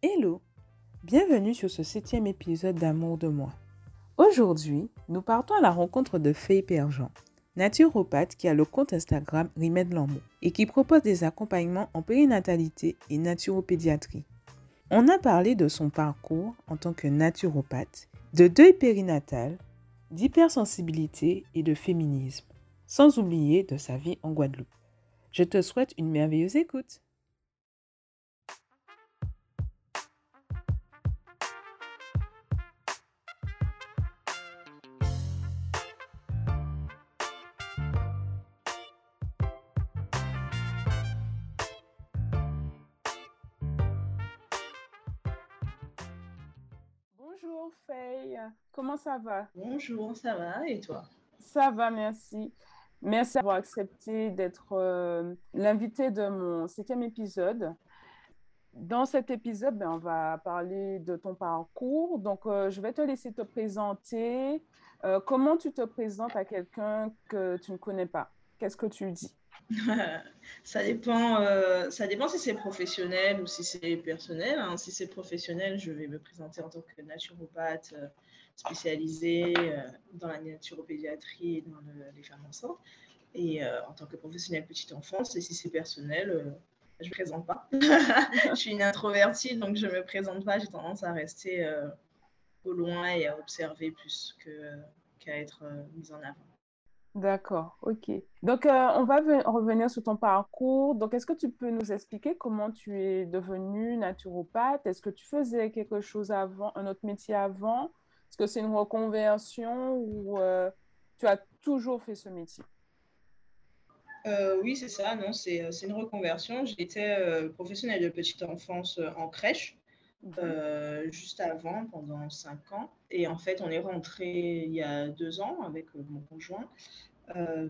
Hello, bienvenue sur ce septième épisode d'Amour de moi. Aujourd'hui, nous partons à la rencontre de Faye Perjean, naturopathe qui a le compte Instagram Remède L'amour et qui propose des accompagnements en périnatalité et naturopédiatrie. On a parlé de son parcours en tant que naturopathe, de deuil périnatal, d'hypersensibilité et de féminisme, sans oublier de sa vie en Guadeloupe. Je te souhaite une merveilleuse écoute. Faye, comment ça va? Bonjour, ça va? Et toi? Ça va, merci. Merci d'avoir accepté d'être euh, l'invité de mon septième épisode. Dans cet épisode, ben, on va parler de ton parcours. Donc, euh, je vais te laisser te présenter. Euh, comment tu te présentes à quelqu'un que tu ne connais pas? Qu'est-ce que tu dis? ça, dépend, ça dépend si c'est professionnel ou si c'est personnel. Hein. Si c'est professionnel, je vais me présenter en tant que naturopathe spécialisée dans la naturopédiatrie et dans les femmes enceintes. Et en tant que professionnelle petite enfance, et si c'est personnel, je ne me présente pas. je suis une introvertie, donc je ne me présente pas. J'ai tendance à rester au loin et à observer plus qu'à être mise en avant. D'accord, ok. Donc, euh, on va revenir sur ton parcours. Donc, est-ce que tu peux nous expliquer comment tu es devenue naturopathe? Est-ce que tu faisais quelque chose avant, un autre métier avant? Est-ce que c'est une reconversion ou euh, tu as toujours fait ce métier? Euh, oui, c'est ça. Non, c'est une reconversion. J'étais professionnelle de petite enfance en crèche. Mhm. juste avant, pendant cinq ans. Et en fait, on est rentré il y a deux ans avec mon conjoint. Euh,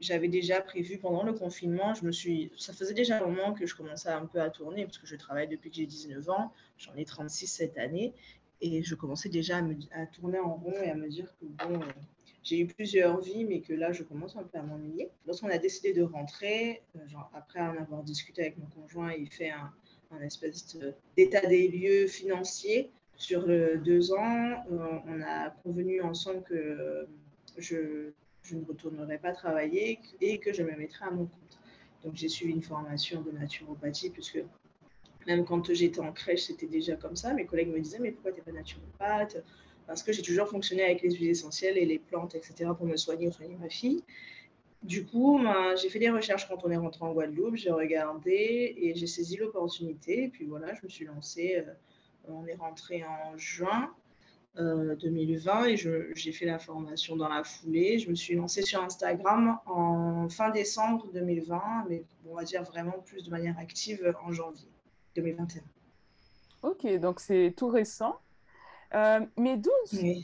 j'avais déjà prévu pendant le confinement, je me suis, ça faisait déjà un moment que je commençais un peu à tourner parce que je travaille depuis que j'ai 19 ans, j'en ai 36 cette année et je commençais déjà à, me, à tourner en rond et à me dire que bon, euh, j'ai eu plusieurs vies mais que là je commence un peu à m'ennuyer. Lorsqu'on a décidé de rentrer, euh, genre, après en avoir discuté avec mon conjoint, il fait un, un espèce d'état des lieux financiers sur deux ans. on a convenu ensemble que je je ne retournerai pas travailler et que je me mettrai à mon compte. Donc j'ai suivi une formation de naturopathie puisque même quand j'étais en crèche, c'était déjà comme ça. Mes collègues me disaient, mais pourquoi tu n'es pas naturopathe? Parce que j'ai toujours fonctionné avec les huiles essentielles et les plantes, etc., pour me soigner soigner ma fille. Du coup, ben, j'ai fait des recherches quand on est rentré en Guadeloupe, j'ai regardé et j'ai saisi l'opportunité. Et puis voilà, je me suis lancée. Euh, on est rentré en juin 2020 euh, et j'ai fait la formation dans la foulée. Je me suis lancée sur Instagram en fin décembre 2020, mais on va dire vraiment plus de manière active en janvier 2021. Ok, donc c'est tout récent. Euh, mais d'où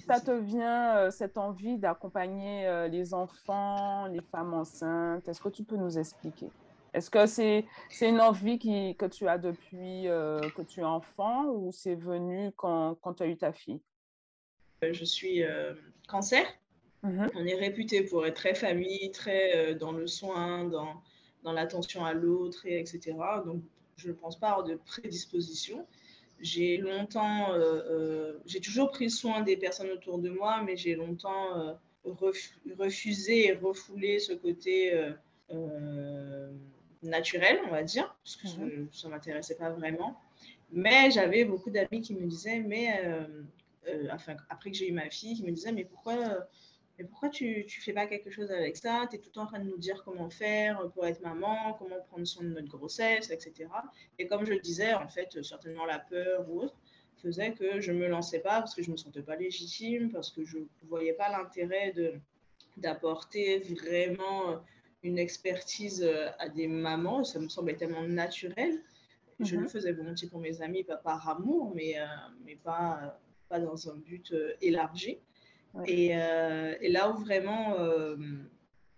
ça te vient euh, cette envie d'accompagner les enfants, les femmes enceintes? Est-ce que tu peux nous expliquer? Est-ce que c'est une envie qui, que tu as depuis que tu es enfant ou c'est venu quand, quand tu as eu ta fille? Je suis euh, cancer. Mhm. On est réputé pour être très famille, très euh, dans le soin, dans, dans l'attention à l'autre, etc. Donc, je ne pense pas avoir de prédisposition. J'ai longtemps, euh, j'ai toujours pris soin des personnes autour de moi, mais j'ai longtemps refusé et refoulé ce côté naturel, on va dire, parce que ça ne m'intéressait pas vraiment. Mais j'avais beaucoup d'amis qui me disaient, mais euh, enfin, après que j'ai eu ma fille, qui me disait Mais pourquoi, mais pourquoi tu ne fais pas quelque chose avec ça? Tu es tout le temps en train de nous dire comment faire pour être maman, comment prendre soin de notre grossesse, etc. Et comme je le disais, en fait, certainement la peur ou autre faisait que je ne me lançais pas parce que je ne me sentais pas légitime, parce que je ne voyais pas l'intérêt d'apporter vraiment une expertise à des mamans. Ça me semblait tellement naturel. Je le mhm. faisais volontiers pour mes amis, pas par amour, mais, euh, mais pas dans un but euh, élargi. Et, euh, et, là où vraiment, euh,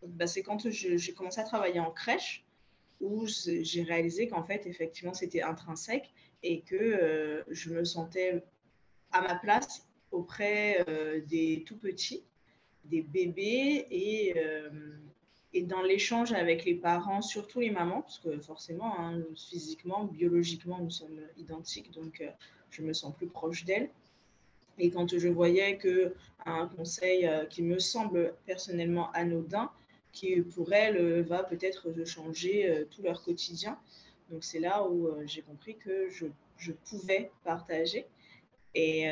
bah, c'est quand j'ai commencé à travailler en crèche, où j'ai réalisé qu'en fait, effectivement, c'était intrinsèque et que je me sentais à ma place auprès des tout petits, des bébés et, et dans l'échange avec les parents, surtout les mamans, parce que forcément, hein, physiquement, biologiquement, nous sommes identiques, donc je me sens plus proche d'elles. Et quand je voyais que un conseil euh, qui me semble personnellement anodin, qui pour elles va peut-être changer tout leur quotidien, donc c'est là où j'ai compris que je, je, pouvais partager. Et,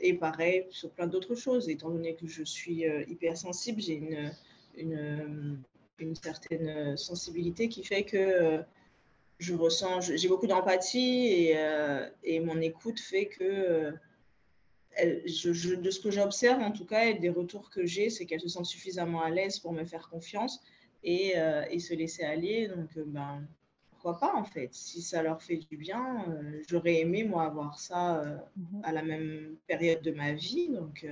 et pareil sur plein d'autres choses, étant donné que je suis hypersensible, j'ai une une, euh, une, certaine sensibilité qui fait que euh, je ressens, j'ai beaucoup d'empathie et, euh, et, mon écoute fait que je, de ce que j'observe en tout cas et des retours que j'ai, c'est qu'elles se sentent suffisamment à l'aise pour me faire confiance et, et se laisser aller. Donc, ben, pourquoi pas en fait Si ça leur fait du bien, j'aurais aimé moi avoir ça mhm. à la même période de ma vie. Donc,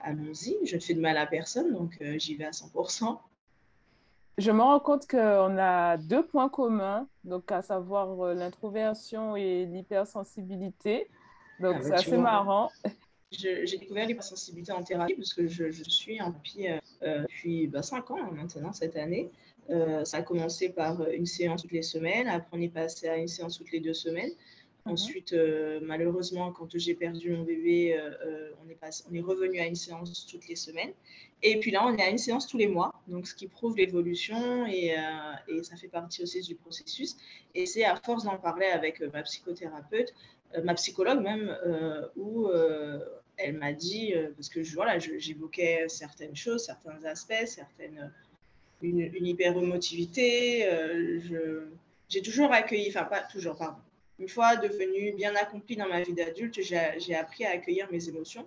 allons-y, je ne fais de mal à personne, donc euh, j'y vais à 100%. Je me rends compte qu'on a deux points communs, donc à savoir euh, l'introversion et l'hypersensibilité. Donc ah, c'est assez marrant. J'ai découvert l'hypersensibilité en thérapie parce que je, suis en thérapie euh, depuis bah, 5 ans maintenant, cette année. ça a commencé par une séance toutes les semaines, après on est passé à une séance toutes les deux semaines. Mhm. Ensuite, euh, malheureusement, quand j'ai perdu mon bébé, euh, euh, on, est on est revenu à une séance toutes les semaines. Et puis là, on est à une séance tous les mois, donc ce qui prouve l'évolution et, et, ça fait partie aussi du processus. Et c'est à force d'en parler avec ma psychothérapeute, ma psychologue même, où elle m'a dit, parce que voilà, j'évoquais certaines choses, certains aspects, certaines, une, une hyper-émotivité. j'ai toujours accueilli, enfin pas toujours, pardon une fois devenue bien accomplie dans ma vie d'adulte, j'ai appris à accueillir mes émotions.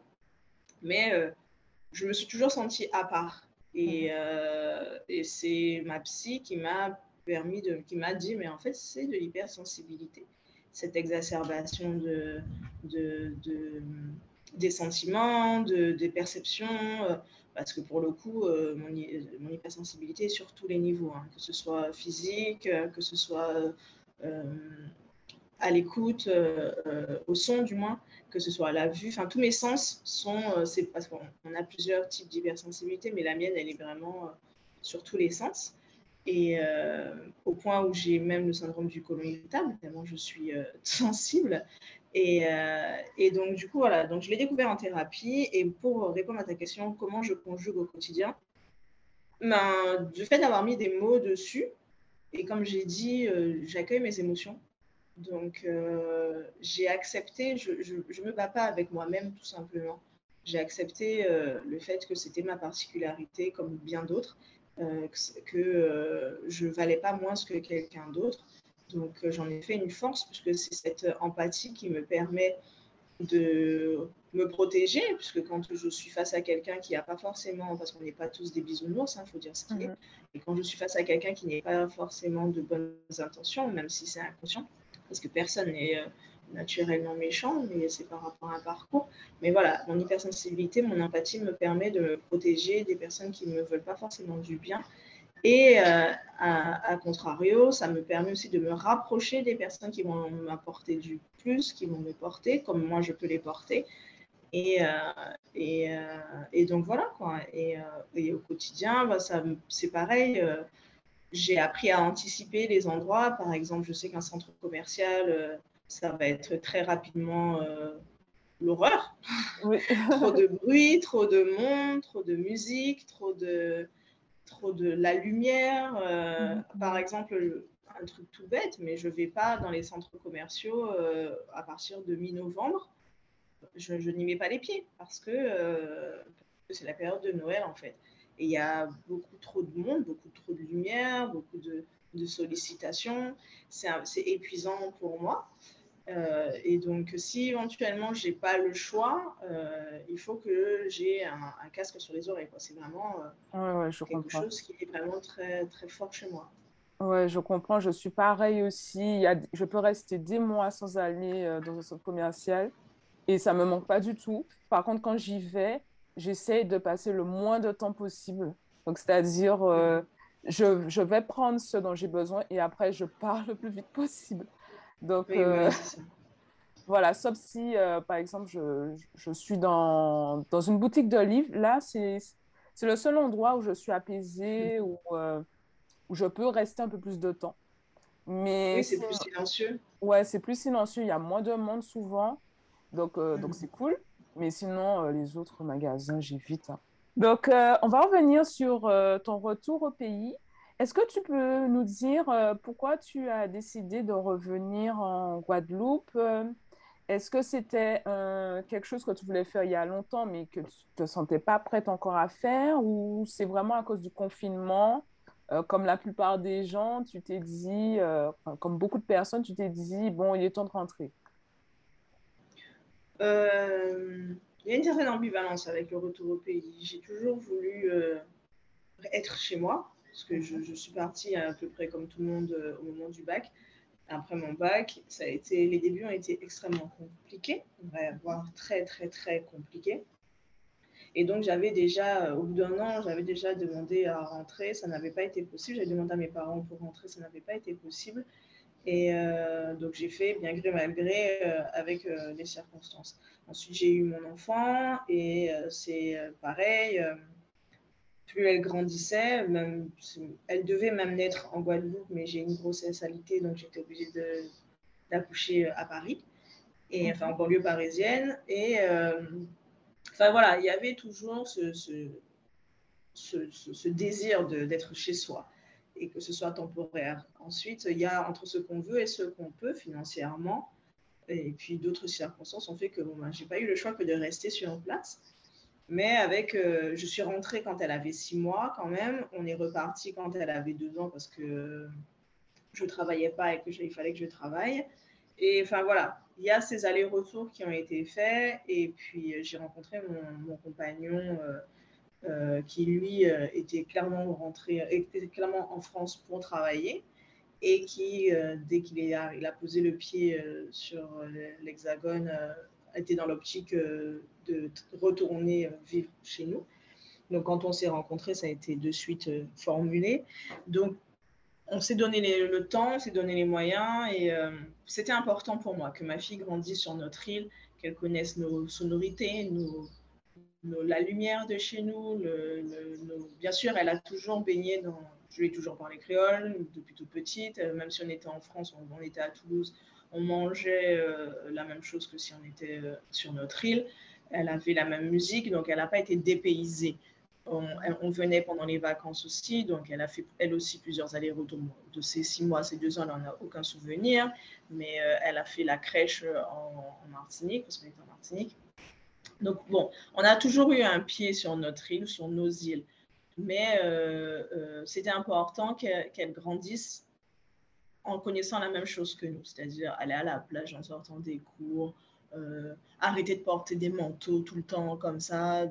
Mais euh, je me suis toujours sentie à part. Et, euh, et c'est ma psy qui m'a permis de, qui m'a dit, mais en fait, c'est de l'hypersensibilité. Cette exacerbation de, de, des sentiments, de, des perceptions, euh, parce que pour le coup, mon, mon, hypersensibilité est sur tous les niveaux, hein, que ce soit physique, que ce soit à l'écoute, euh, euh, au son du moins, que ce soit à la vue. Enfin, tous mes sens sont, euh, c'est parce qu'on a plusieurs types d'hypersensibilité, mais la mienne, elle est vraiment sur tous les sens. Et au point où j'ai même le syndrome du côlon irritable, tellement je suis sensible. Et, et, donc, du coup, voilà, donc je l'ai découvert en thérapie. Et pour répondre à ta question, comment je conjugue au quotidien ben, Du fait d'avoir mis des mots dessus, et comme j'ai dit, j'accueille mes émotions. Donc, euh, j'ai accepté, je ne me bats pas avec moi-même tout simplement. J'ai accepté euh, le fait que c'était ma particularité comme bien d'autres, euh, que je ne valais pas moins que quelqu'un d'autre. Donc, j'en ai fait une force puisque c'est cette empathie qui me permet de me protéger, puisque quand je suis face à quelqu'un qui n'a pas forcément, parce qu'on n'est pas tous des bisounours, il hein, faut dire ce qu'il est, mhm. et quand je suis face à quelqu'un qui n'est pas forcément de bonnes intentions, même si c'est inconscient, parce que personne n'est euh, naturellement méchant, mais c'est par rapport à un parcours. Mais voilà, mon hypersensibilité, mon empathie me permet de me protéger des personnes qui ne me veulent pas forcément du bien. Et euh, à, contrario, ça me permet aussi de me rapprocher des personnes qui vont m'apporter du plus, qui vont me porter, comme moi je peux les porter. Et, euh, et, et, donc voilà quoi. Et, au quotidien, bah, c'est pareil j'ai appris à anticiper les endroits. Par exemple, je sais qu'un centre commercial, euh, ça va être très rapidement euh, l'horreur. trop de bruit, trop de monde, trop de musique, trop de, trop de la lumière. Euh, mm-hmm. Par exemple, un truc tout bête, mais je ne vais pas dans les centres commerciaux à partir de mi-novembre. Je, je n'y mets pas les pieds parce que c'est la période de Noël en fait. Et il y a beaucoup trop de monde, beaucoup trop de lumière, beaucoup de, sollicitations. C'est épuisant pour moi. Euh, et donc, si éventuellement je n'ai pas le choix, euh, il faut que j'ai un, casque sur les oreilles. C'est vraiment euh, quelque chose qui est vraiment très, très fort chez moi. Ouais, je comprends. Je suis pareil aussi. je peux rester des mois sans aller dans un centre commercial et ça ne me manque pas du tout. Par contre, quand j'y vais, j'essaie de passer le moins de temps possible. Donc, c'est-à-dire, je, je, vais prendre ce dont j'ai besoin et après, je pars le plus vite possible. Donc, euh, voilà, sauf si, euh, par exemple, je, je, suis dans, dans une boutique de livres. Là, c'est le seul endroit où je suis apaisée, où, où je peux rester un peu plus de temps. Mais oui, c'est plus silencieux. Ouais, c'est plus silencieux. Il y a moins de monde souvent. Donc, donc c'est cool. Mais sinon, les autres magasins, j'évite. Hein. Donc, on va revenir sur ton retour au pays. Est-ce que tu peux nous dire pourquoi tu as décidé de revenir en Guadeloupe? Est-ce que c'était euh, quelque chose que tu voulais faire il y a longtemps, mais que tu ne te sentais pas prête encore à faire, ou c'est vraiment à cause du confinement? Euh, Comme la plupart des gens, tu t'es dit, euh, comme beaucoup de personnes, tu t'es dit, bon, il est temps de rentrer. il y a une certaine ambivalence avec le retour au pays. J'ai toujours voulu être chez moi, parce que je, suis partie à peu près comme tout le monde au moment du bac après mon bac, les débuts ont été extrêmement compliqués, voire très, très, très compliqués. Et donc, j'avais déjà, au bout d'un an, j'avais déjà demandé à rentrer, ça n'avait pas été possible. J'avais demandé à mes parents pour rentrer, ça n'avait pas été possible. Et euh, donc, j'ai fait bien gré mal gré euh, avec euh, les circonstances. Ensuite, j'ai eu mon enfant et c'est pareil plus elle grandissait, même, elle devait même naître en Guadeloupe, mais j'ai une grossesse alitée, donc j'étais obligée d'accoucher à Paris, et enfin en banlieue parisienne. Et euh, enfin voilà, il y avait toujours ce, ce, ce, désir d'être chez soi et que ce soit temporaire. Ensuite, il y a entre ce qu'on veut et ce qu'on peut financièrement. Et puis d'autres circonstances ont fait que bon, ben, je n'ai pas eu le choix que de rester sur place. Mais avec, euh, je suis rentrée quand elle avait six mois quand même. On est reparti quand elle avait deux ans parce que je travaillais pas et qu'il fallait que je travaille. Et enfin voilà, il y a ces allers-retours qui ont été faits. Et puis j'ai rencontré mon, compagnon euh, euh, qui lui était clairement rentré, était clairement en France pour travailler et qui, dès qu'il il a posé le pied sur l'hexagone, était dans l'optique euh, de retourner euh, vivre chez nous. Donc, quand on s'est rencontrés, ça a été de suite euh, formulé. Donc, on s'est donné le temps, on s'est donné les moyens et c'était important pour moi que ma fille grandisse sur notre île, qu'elle connaisse nos sonorités, la lumière de chez nous. Bien sûr, elle a toujours baigné dans. Je lui ai toujours parlé créole depuis toute petite, même si on était en France, on était à Toulouse, on mangeait euh, la même chose que si on était euh, sur notre île. Elle avait la même musique, donc elle n'a pas été dépaysée. On, venait pendant les vacances aussi, donc elle a fait elle aussi plusieurs allers-retours. De ces six mois, ces deux ans, elle n'en a aucun souvenir, mais euh, elle a fait la crèche en, Martinique, parce qu'on est en Martinique. Donc bon, on a toujours eu un pied sur notre île, sur nos îles, mais c'était important qu'elle grandisse en connaissant la même chose que nous, c'est-à-dire aller à la plage en sortant des cours, euh, arrêter de porter des manteaux tout le temps comme ça,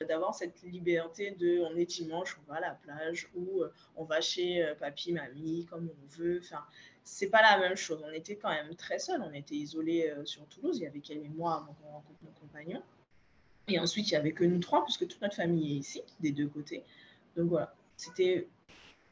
d'avoir de, cette liberté de on est dimanche, on va à la plage ou euh, on va chez euh, papy, mamie, comme on veut. Enfin, c'est pas la même chose. On était quand même très seuls, on était isolés sur Toulouse. Il y avait qu'elle et moi mon, mon compagnon. Et ensuite, il y avait que nous trois, puisque toute notre famille est ici, des deux côtés. Donc voilà, c'était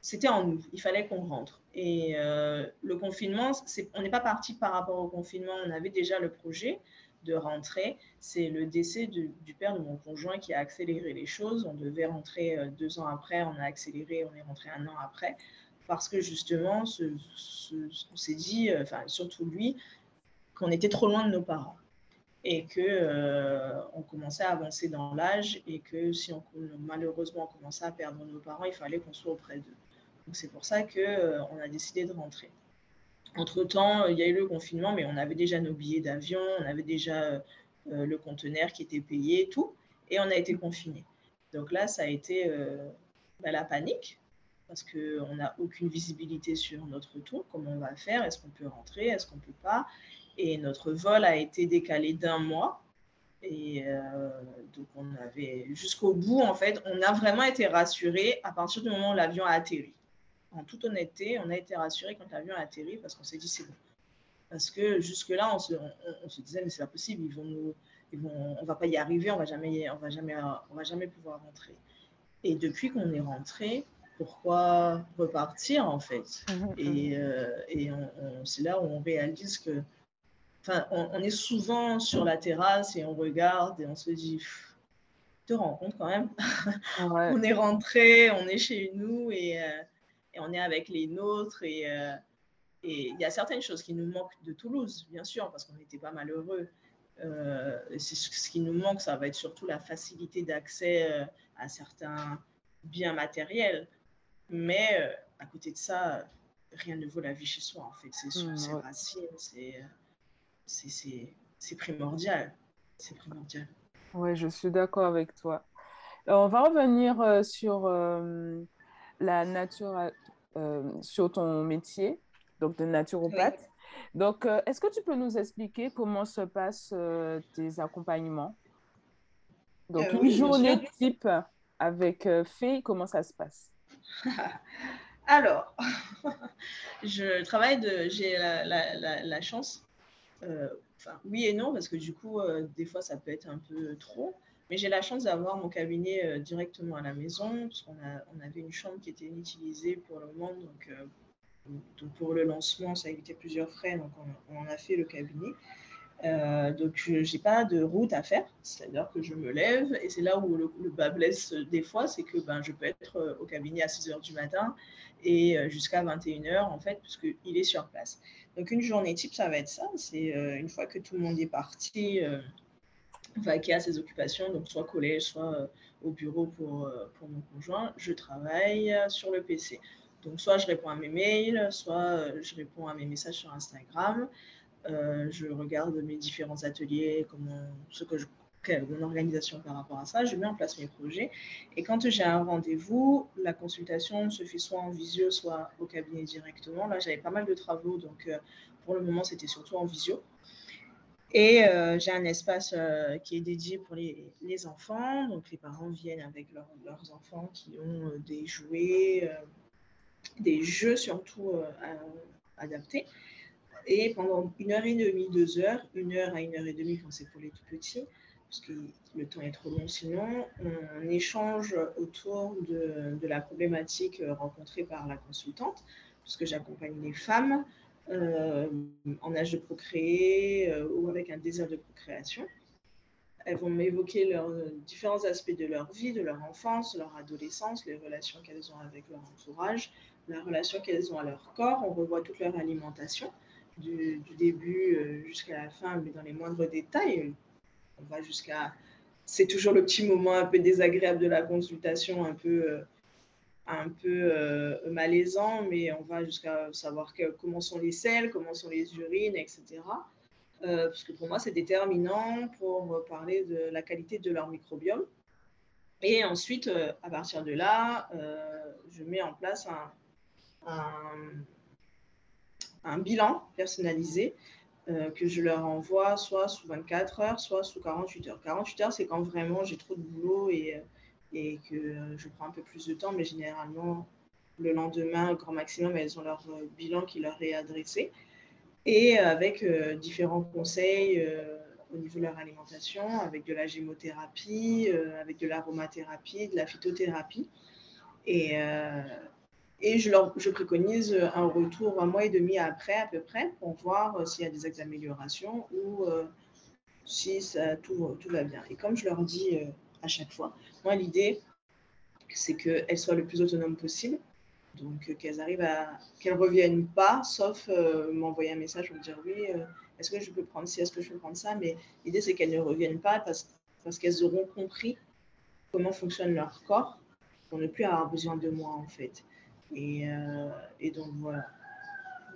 c'était en nous. Il fallait qu'on rentre. Et euh, le confinement, on n'est pas parti par rapport au confinement. On avait déjà le projet de rentrer. C'est le décès du père de mon conjoint qui a accéléré les choses. On devait rentrer euh, deux ans après. On a accéléré. On est rentré un an après. Parce que justement, on s'est dit, euh, enfin, surtout lui, qu'on était trop loin de nos parents et que on commençait à avancer dans l'âge et que si malheureusement on commençait à perdre nos parents, il fallait qu'on soit auprès d'eux c'est pour ça qu'on euh, a décidé de rentrer. Entre-temps, il y a eu le confinement, mais on avait déjà nos billets d'avion, on avait déjà euh, euh, le conteneur qui était payé, tout, et on a été confinés. Donc là, ça a été bah, la panique, parce qu'on n'a aucune visibilité sur notre retour, comment on va faire, est-ce qu'on peut rentrer, est-ce qu'on ne peut pas? Et notre vol a été décalé d'un mois. Et donc on avait jusqu'au bout, en fait, on a vraiment été rassurés à partir du moment où l'avion a atterri en toute honnêteté, on a été rassuré quand l'avion a atterri parce qu'on s'est dit c'est bon. Parce que jusque-là, on se, on, se, disait mais c'est pas possible, ils vont nous, ils vont, on va pas y arriver, on va jamais, on va jamais, on va jamais pouvoir rentrer. Et depuis qu'on est rentré, pourquoi repartir en fait? Mmh. Et, euh, et c'est là où on réalise que, enfin, on, est souvent sur la terrasse et on regarde et on se dit te rends compte quand même? on est rentré, on est chez nous et, et, on est avec les nôtres. Et il y a certaines choses qui nous manquent de Toulouse, bien sûr, parce qu'on n'était pas malheureux. c'est ce qui nous manque, ça va être surtout la facilité d'accès à certains biens matériels. Mais à côté de ça, rien ne vaut la vie chez soi, en fait. C'est mmh, racines, c'est primordial. C'est primordial. Oui, je suis d'accord avec toi. on va revenir euh, sur euh, la nature, euh, sur ton métier, donc de naturopathe. Donc, est-ce que tu peux nous expliquer comment se passent tes accompagnements? Donc, une journée type avec Fée, comment ça se passe? Alors, je travaille de. J'ai la, chance. Euh, enfin, oui et non, parce que du coup, euh, des fois, ça peut être un peu trop. Mais j'ai la chance d'avoir mon cabinet euh, directement à la maison, parce qu'on on avait une chambre qui était inutilisée pour le moment. Donc, donc pour le lancement, ça a évité plusieurs frais. Donc, on, a fait le cabinet. Euh, donc, je n'ai pas de route à faire, c'est-à-dire que je me lève et c'est là où le, bas blesse des fois, c'est que ben, je peux être euh, au cabinet à 6 h du matin et euh, jusqu'à 21 h en fait, puisqu'il est sur place. Donc, une journée type, ça va être ça. C'est une fois que tout le monde est parti, vaquer à ses occupations, donc soit collège, soit au bureau pour, pour mon conjoint, je travaille sur le PC. Donc, soit je réponds à mes mails, soit je réponds à mes messages sur Instagram. Euh, je regarde mes différents ateliers, comment, ce que je, mon organisation par rapport à ça, je mets en place mes projets. Et quand j'ai un rendez-vous, la consultation se fait soit en visio, soit au cabinet directement. Là, j'avais pas mal de travaux, donc euh, pour le moment, c'était surtout en visio. Et euh, j'ai un espace qui est dédié pour les, les, enfants. Donc les parents viennent avec leurs enfants qui ont des jouets, des jeux surtout adaptés. Et pendant une heure et demie, deux heures, une heure à une heure et demie quand c'est pour les tout petits, parce que le temps est trop long sinon, on échange autour de, de la problématique rencontrée par la consultante, puisque j'accompagne les femmes euh, en âge de procréer euh, ou avec un désir de procréation. Elles vont m'évoquer leurs différents aspects de leur vie, de leur enfance, leur adolescence, les relations qu'elles ont avec leur entourage, la relation qu'elles ont à leur corps. On revoit toute leur alimentation du, début euh, jusqu'à la fin, mais dans les moindres détails. On va jusqu'à. C'est toujours le petit moment un peu désagréable de la consultation, un peu, euh, un peu euh, malaisant, mais on va jusqu'à savoir comment sont les selles, comment sont les urines, etc. parce que pour moi, c'est déterminant pour parler de la qualité de leur microbiome. Et ensuite, à partir de là, je mets en place un un bilan personnalisé euh, que je leur envoie soit sous 24 heures, soit sous 48 heures. 48 heures, c'est quand vraiment j'ai trop de boulot et, euh, et que je prends un peu plus de temps, mais généralement, le lendemain, au grand maximum, elles ont leur euh, bilan qui leur est adressé. Et avec différents conseils au niveau de leur alimentation, avec de la gémothérapie, avec de l'aromathérapie, de la phytothérapie. Et, et je, leur, je préconise un retour un mois et demi après, à peu près, pour voir euh, s'il y a des améliorations ou euh, si ça, tout, tout, va bien. Et comme je leur dis euh, à chaque fois, moi, l'idée, c'est qu'elles soient le plus autonomes possible. Donc, qu'elles arrivent à. qu'elles ne reviennent pas, sauf m'envoyer un message pour me dire oui, est-ce que je peux prendre ci, est-ce que je peux prendre ça? Mais l'idée, c'est qu'elles ne reviennent pas parce, parce qu'elles auront compris comment fonctionne leur corps pour ne plus avoir besoin de moi, en fait. Euh, et, donc voilà.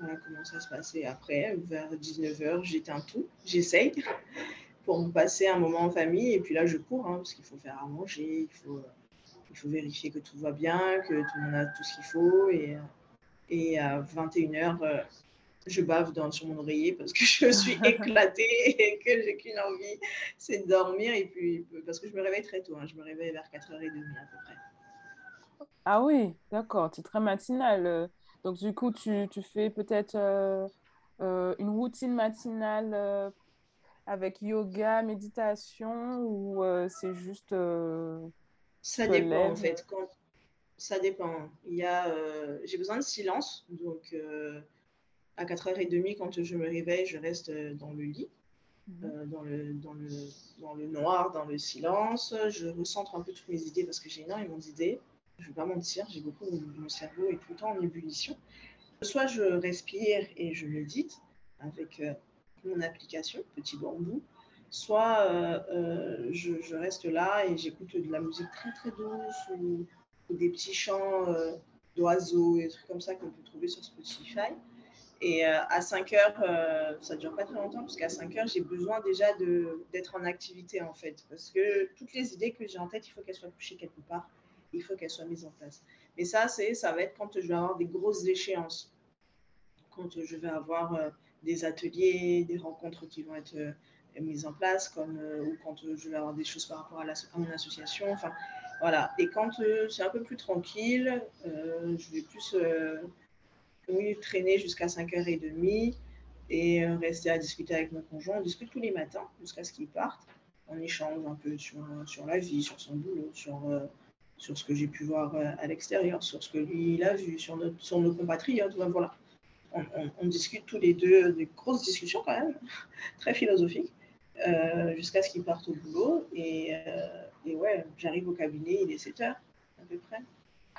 Voilà comment ça se passait. Après, vers 19h, j'éteins tout, j'essaye pour me passer un moment en famille. Et puis là, je cours, hein, parce qu'il faut faire à manger, il faut, il faut vérifier que tout va bien, que tout le monde a tout ce qu'il faut. Et, et à 21h, euh, je bave dans, sur mon oreiller parce que je suis éclatée et que j'ai qu'une envie, c'est de dormir. Et puis, parce que je me réveille très tôt, hein, je me réveille vers 4h30 à peu près. Ah oui, d'accord, tu es très matinale. Donc, du coup, tu, tu fais peut-être euh, euh, une routine matinale euh, avec yoga, méditation ou c'est juste. Ça dépend, en fait. Quand... Ça dépend. Il y a, j'ai besoin de silence. Donc, à 4h30, quand je me réveille, je reste dans le lit. Mhm. Euh, dans, le, dans, le, dans le noir, dans le silence. Je recentre un peu toutes mes idées parce que j'ai énormément d'idées. Je ne vais pas mentir, j'ai beaucoup, mon cerveau est tout le temps en ébullition. Soit je respire et je médite avec euh, mon application, Petit Bambou, soit euh, je, je, reste là et j'écoute de la musique très très douce ou, des petits chants d'oiseaux et trucs comme ça qu'on peut trouver sur Spotify. Et euh, à 5 heures, euh, ça ne dure pas très longtemps, parce qu'à 5 heures, j'ai besoin déjà d'être en activité, en fait. Parce que toutes les idées que j'ai en tête, il faut qu'elles soient couchées quelque part. Il faut qu'elles soient mises en place. Mais ça, ça va être quand je vais avoir des grosses échéances. Quand je vais avoir euh, des ateliers, des rencontres qui vont être mises en place, comme, ou quand je vais avoir des choses par rapport à, la, à mon association. Enfin, voilà. Et quand c'est un peu plus tranquille, je vais plus oui, traîner jusqu'à 5h30 et euh, rester à discuter avec mon conjoint. On discute tous les matins jusqu'à ce qu'il parte. On échange un peu sur, sur la vie, sur son boulot, sur, euh, sur ce que j'ai pu voir euh, à l'extérieur, sur ce que lui a vu, sur, notre, sur nos compatriotes. voilà. On, discute tous les deux des grosses discussions quand même, très philosophiques, jusqu'à ce qu'il parte au boulot. Et, et ouais, j'arrive au cabinet, il est 7 h à peu près.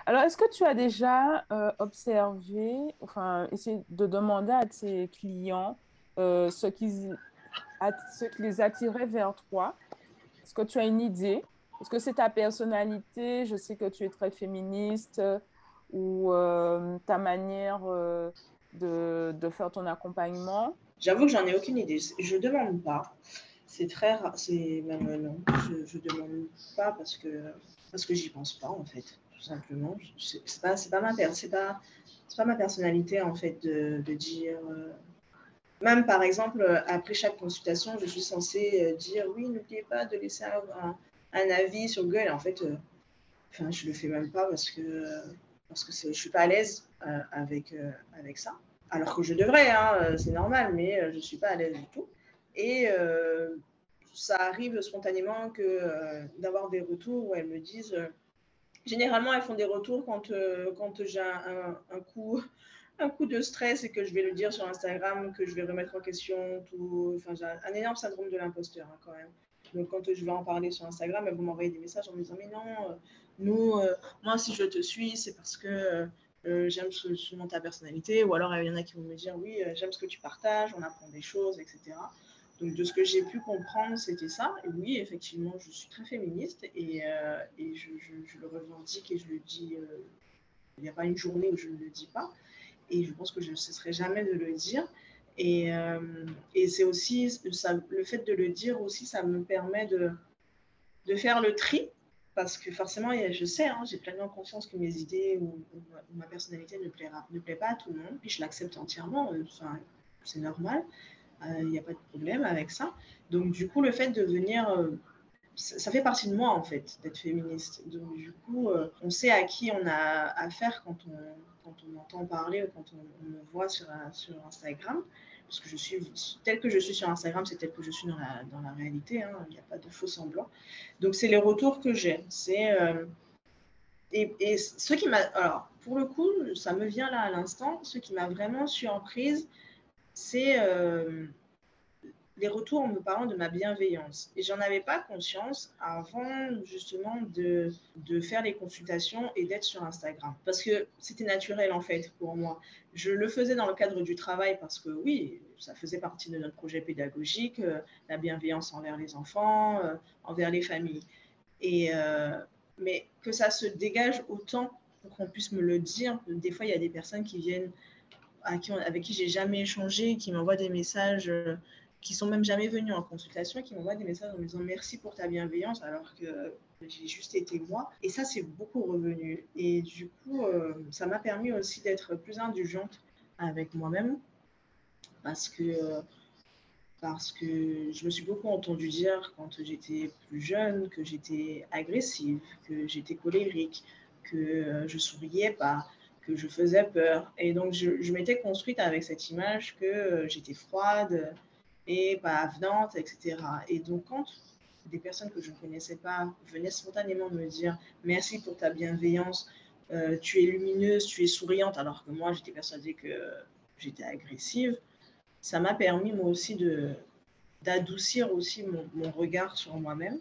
Alors, est-ce que tu as déjà euh, observé, enfin, essayé de demander à tes clients euh, ce, qui, ce qui les attirait vers toi? Est-ce que tu as une idée? Est-ce que c'est ta personnalité? Je sais que tu es très féministe ou euh, ta manière de, faire ton accompagnement J'avoue que j'en ai aucune idée. Je ne demande pas. C'est très rare. C'est même non. Je ne demande pas parce que, parce que j'y pense pas en fait simplement. C'est pas, pas, ma, c'est pas, pas ma personnalité, en fait, de, de dire. Euh, même par exemple, après chaque consultation, je suis censée euh, dire oui, n'oubliez pas de laisser un, un, avis sur Google. En fait, euh, enfin, je le fais même pas parce que, parce que je suis pas à l'aise avec, avec ça. Alors que je devrais, hein, c'est normal, mais je suis pas à l'aise du tout. Et ça arrive spontanément que d'avoir des retours où elles me disent Généralement, elles font des retours quand, euh, quand j'ai un, coup, un coup de stress et que je vais le dire sur Instagram, que je vais remettre en question tout. Enfin, j'ai un, énorme syndrome de l'imposteur hein, quand même. Donc, quand je vais en parler sur Instagram, elles vont m'envoyer des messages en me disant Mais non, euh, nous, euh, moi, si je te suis, c'est parce que j'aime souvent ta personnalité. Ou alors, il y en a qui vont me dire Oui, j'aime ce que tu partages, on apprend des choses, etc. Donc, de ce que j'ai pu comprendre, c'était ça. Et oui, effectivement, je suis très féministe et, euh, et je, je, le revendique et je le dis. Euh, il n'y a pas une journée où je ne le dis pas. Et je pense que je ne cesserai jamais de le dire. Et, euh, et c'est aussi ça, le fait de le dire aussi, ça me permet de, de faire le tri. Parce que forcément, je sais, hein, j'ai pleinement conscience que mes idées ou, ma personnalité ne, plaira, ne plaît pas à tout le monde. Puis je l'accepte entièrement. Enfin, c'est normal il euh, n'y a pas de problème avec ça. Donc, du coup, le fait de venir, euh, ça, fait partie de moi, en fait, d'être féministe. Donc, du coup, euh, on sait à qui on a affaire quand on, quand on entend parler ou quand on, me voit sur Instagram. Parce que je suis, tel que je suis sur Instagram, c'est tel que je suis dans la, dans la réalité. Hein. Il n'y a pas de faux semblants. Donc, c'est les retours que j'ai. C'est. et, et, ce qui m'a. Alors, pour le coup, ça me vient là à l'instant. Ce qui m'a vraiment surprise, c'est euh, les retours en me parlant de ma bienveillance. Et j'en avais pas conscience avant justement de, de faire les consultations et d'être sur Instagram. Parce que c'était naturel en fait pour moi. Je le faisais dans le cadre du travail parce que oui, ça faisait partie de notre projet pédagogique, euh, la bienveillance envers les enfants, euh, envers les familles. Et, mais que ça se dégage autant qu'on puisse me le dire. Des fois, il y a des personnes qui viennent avec qui j'ai jamais échangé, qui m'envoient des messages euh, qui sont même jamais venus en consultation, qui m'envoient des messages en me disant merci pour ta bienveillance alors que j'ai juste été moi. Et ça, c'est beaucoup revenu. Et du coup, euh, ça m'a permis aussi d'être plus indulgente avec moi-même parce que, parce que je me suis beaucoup entendue dire quand j'étais plus jeune que j'étais agressive, que j'étais colérique, que je souriais pas, que je faisais peur. Et donc, je, m'étais construite avec cette image que euh, j'étais froide et pas avenante, etc. Et donc, quand des personnes que je ne connaissais pas venaient spontanément me dire merci pour ta bienveillance, euh, tu es lumineuse, tu es souriante, alors que moi, j'étais persuadée que j'étais agressive, ça m'a permis moi aussi de, d'adoucir aussi mon, regard sur moi-même.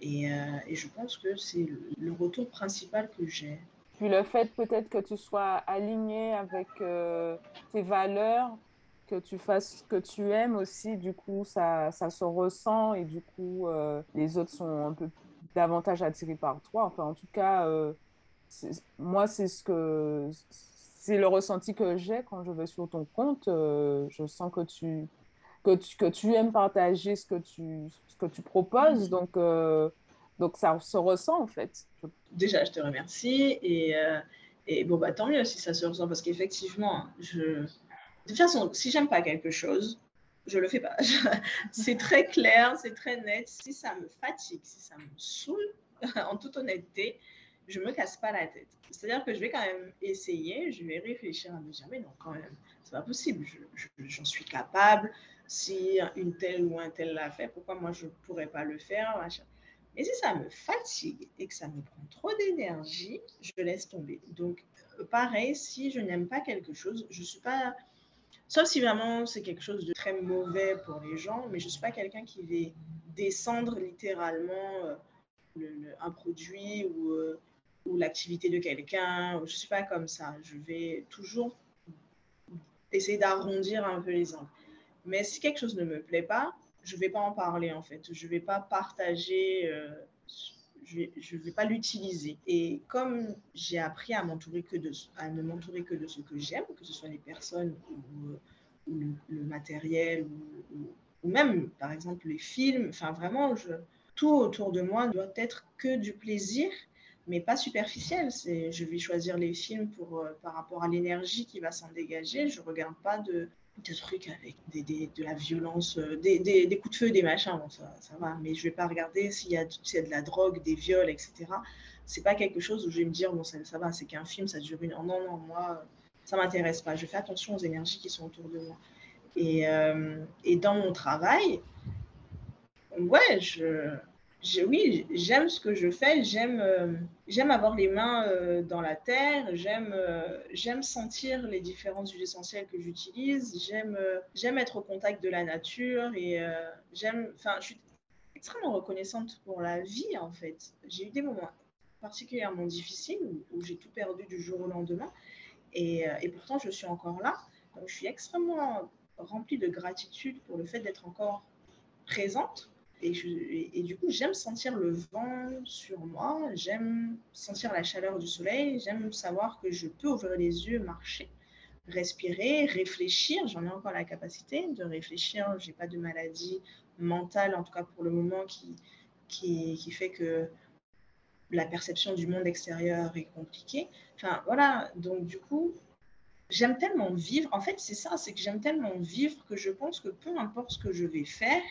Et, et, je pense que c'est le, retour principal que j'ai. Puis le fait peut-être que tu sois aligné avec tes valeurs, que tu fasses ce que tu aimes aussi, du coup, ça, ça se ressent et du coup, les autres sont un peu davantage attirés par toi. Enfin, en tout cas, moi, c'est ce que c'est le ressenti que j'ai quand je vais sur ton compte. Euh, je sens que tu, que tu, que tu aimes partager ce que tu, ce que tu proposes. Mm. Donc, euh, donc, ça se ressent en fait. Déjà, je te remercie. Et, euh, et bon, bah, tant mieux si ça se ressent parce qu'effectivement, je... de toute façon, si j'aime pas quelque chose, je le fais pas. c'est très clair, c'est très net. Si ça me fatigue, si ça me saoule, en toute honnêteté, je me casse pas la tête. C'est-à-dire que je vais quand même essayer, je vais réfléchir à me dire, mais non, quand même, c'est pas possible, j'en suis capable. Si une telle ou un tel l'a fait, pourquoi moi je ne pourrais pas le faire machin. Et si ça me fatigue et que ça me prend trop d'énergie, je laisse tomber. Donc, euh, pareil, si je n'aime pas quelque chose, je ne suis pas. Sauf si vraiment c'est quelque chose de très mauvais pour les gens, mais je ne suis pas quelqu'un qui va descendre littéralement euh, un produit ou. Euh, ou l'activité de quelqu'un. Je ne suis pas comme ça. Je vais toujours essayer d'arrondir un peu les angles. Mais si quelque chose ne me plaît pas, je ne vais pas en parler en fait. Je ne vais pas partager, euh, je ne vais, pas l'utiliser. Et comme j'ai appris à, m'entourer que de, à ne m'entourer que de ce que j'aime, que ce soit les personnes ou, le, matériel ou, même par exemple les films, enfin vraiment, tout autour de moi doit être que du plaisir mais pas superficielle. C'est, je vais choisir les films pour, euh, par rapport à l'énergie qui va s'en dégager. Je regarde pas de, de trucs avec des, des, de la violence, euh, des, des, coups de feu, des machins. Bon, ça, ça, va. Mais je vais pas regarder s'il y, a, de la drogue, des viols, etc. C'est pas quelque chose où je vais me dire, bon, ça, ça va, c'est qu'un film, ça dure une. Non, non, moi, ça m'intéresse pas. Je fais attention aux énergies qui sont autour de moi. Et, euh, et dans mon travail, ouais, je oui, j'aime ce que je fais, j'aime euh, avoir les mains euh, dans la terre, j'aime euh, sentir les différentes huiles essentielles que j'utilise, j'aime j'aime être au contact de la nature et j'aime enfin je suis extrêmement reconnaissante pour la vie en fait. J'ai eu des moments particulièrement difficiles où, j'ai tout perdu du jour au lendemain et, et pourtant je suis encore là. Donc je suis extrêmement remplie de gratitude pour le fait d'être encore présente et, du coup, j'aime sentir le vent sur moi, j'aime sentir la chaleur du soleil, j'aime savoir que je peux ouvrir les yeux, marcher, respirer, réfléchir. J'en ai encore la capacité de réfléchir. Je n'ai pas de maladie mentale, en tout cas pour le moment, qui, qui, qui fait que la perception du monde extérieur est compliquée. Enfin, voilà. Donc, du coup, j'aime tellement vivre. En fait, c'est ça, c'est que j'aime tellement vivre que je pense que peu importe ce que je vais faire,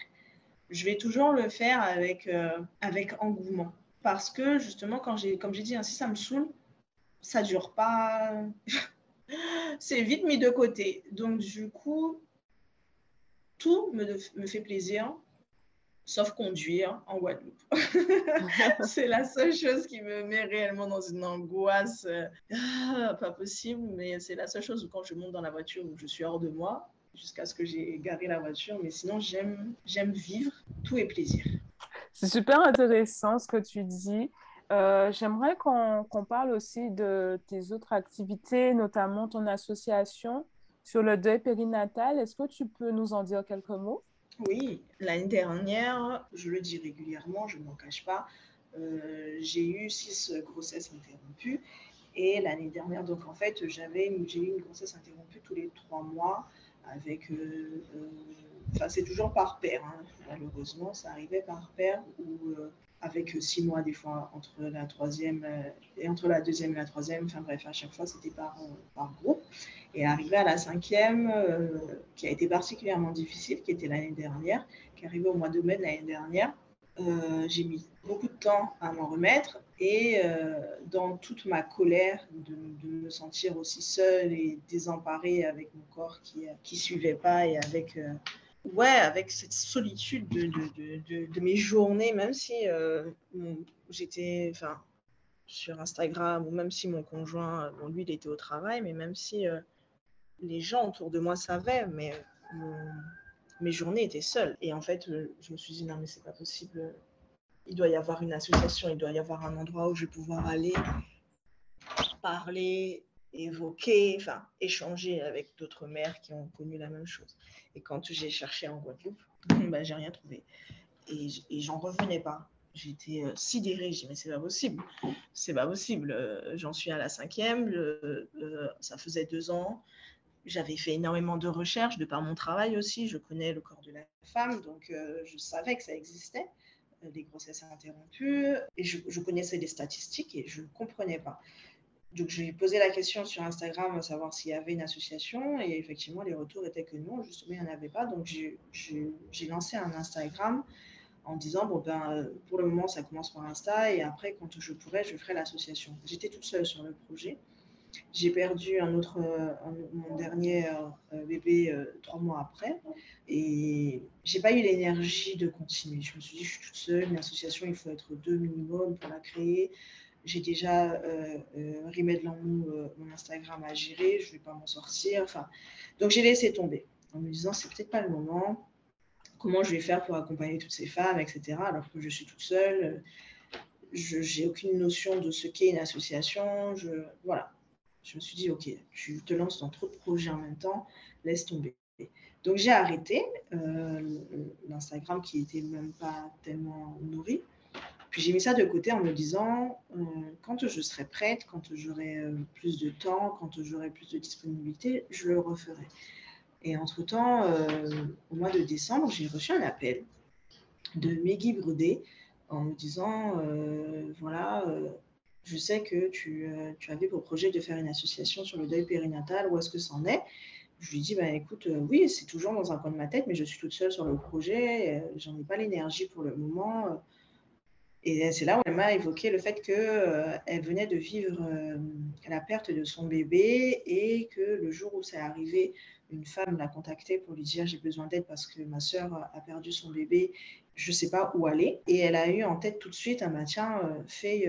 je vais toujours le faire avec, euh, avec engouement. Parce que justement, quand comme j'ai dit, hein, si ça me saoule, ça dure pas. c'est vite mis de côté. Donc, du coup, tout me, me fait plaisir, sauf conduire en Guadeloupe. c'est la seule chose qui me met réellement dans une angoisse. Ah, pas possible, mais c'est la seule chose où quand je monte dans la voiture où je suis hors de moi, jusqu'à ce que j'ai garé la voiture. Mais sinon, j'aime, j'aime vivre. Tout est plaisir. C'est super intéressant ce que tu dis. Euh, j'aimerais qu'on, qu'on parle aussi de tes autres activités, notamment ton association sur le deuil périnatal. Est-ce que tu peux nous en dire quelques mots? Oui, l'année dernière, je le dis régulièrement, je ne m'en cache pas, euh, j'ai eu six grossesses interrompues. Et l'année dernière, donc en fait, j'avais, j'ai eu une grossesse interrompue tous les trois mois Euh, euh, c'est toujours par paire, hein. malheureusement, ça arrivait par paire ou euh, avec six mois des fois entre la troisième et entre la deuxième et la troisième. Enfin bref, à chaque fois c'était par, par groupe. Et arrivé à la cinquième, qui a été particulièrement difficile, qui était l'année dernière, qui arrivée au mois de mai de l'année dernière, j'ai mis beaucoup de temps à m'en remettre et euh, dans toute ma colère de, me sentir aussi seule et désemparée avec mon corps qui ne suivait pas et avec, euh, ouais, avec cette solitude de, de, de, mes journées, même si euh, j'étais sur Instagram ou même si mon conjoint, bon, lui, il était au travail, mais même si les gens autour de moi savaient, mais mes journées étaient seules. Et en fait, euh, je me suis dit, non, mais c'est pas possible. Il doit y avoir une association, il doit y avoir un endroit où je vais pouvoir aller parler, évoquer, enfin, échanger avec d'autres mères qui ont connu la même chose. Et quand j'ai cherché en Guadeloupe, ben, j'ai rien trouvé. Et, j'en revenais pas. J'étais euh, sidérée, j'ai dit, mais c'est pas possible. C'est pas possible. Euh, j'en suis à la cinquième, ça faisait deux ans. J'avais fait énormément de recherches de par mon travail aussi. Je connais le corps de la femme, donc euh, je savais que ça existait, euh, les grossesses interrompues. Et je, connaissais les statistiques et je ne comprenais pas. Donc, je lui ai posé la question sur Instagram, à savoir s'il y avait une association. Et effectivement, les retours étaient que non, justement, il n'y en avait pas. Donc, j'ai lancé un Instagram en disant, bon, ben, pour le moment, ça commence par Insta. Et après, quand je pourrai, je ferai l'association. J'étais toute seule sur le projet. J'ai perdu un autre, euh, mon dernier euh, bébé euh, trois mois après. Et j'ai pas eu l'énergie de continuer. Je me suis dit, je suis toute seule, une association, il faut être deux minimum pour la créer. J'ai déjà euh, de Lamou, mon Instagram à gérer, je vais pas m'en sortir. Enfin, donc j'ai laissé tomber en me disant, c'est peut-être pas le moment. Comment je vais faire pour accompagner toutes ces femmes, etc. Alors que je suis toute seule je n'ai aucune notion de ce qu'est une association. Je, voilà je me suis dit, OK, tu te lances dans trop de projets en même temps, laisse tomber. Donc j'ai arrêté euh, l'Instagram qui n'était même pas tellement nourri. Puis j'ai mis ça de côté en me disant, euh, quand je serai prête, quand j'aurai euh, plus de temps, quand j'aurai plus de disponibilité, je le referai. Et entre-temps, au mois de décembre, j'ai reçu un appel de Meggy Brudet en me disant, voilà, je sais que tu, euh, tu, avais pour projet de faire une association sur le deuil périnatal. Où est-ce que ça en est? Je lui dis, bah, écoute, euh, oui, c'est toujours dans un coin de ma tête, mais je suis toute seule sur le projet. Euh, j'en ai pas l'énergie pour le moment. Et c'est là où elle m'a évoqué le fait qu'elle elle venait de vivre la perte de son bébé et que le jour où c'est arrivé, une femme l'a contactée pour lui dire j'ai besoin d'aide parce que ma soeur a perdu son bébé, je ne sais pas où aller. Et elle a eu en tête tout de suite un maintien fait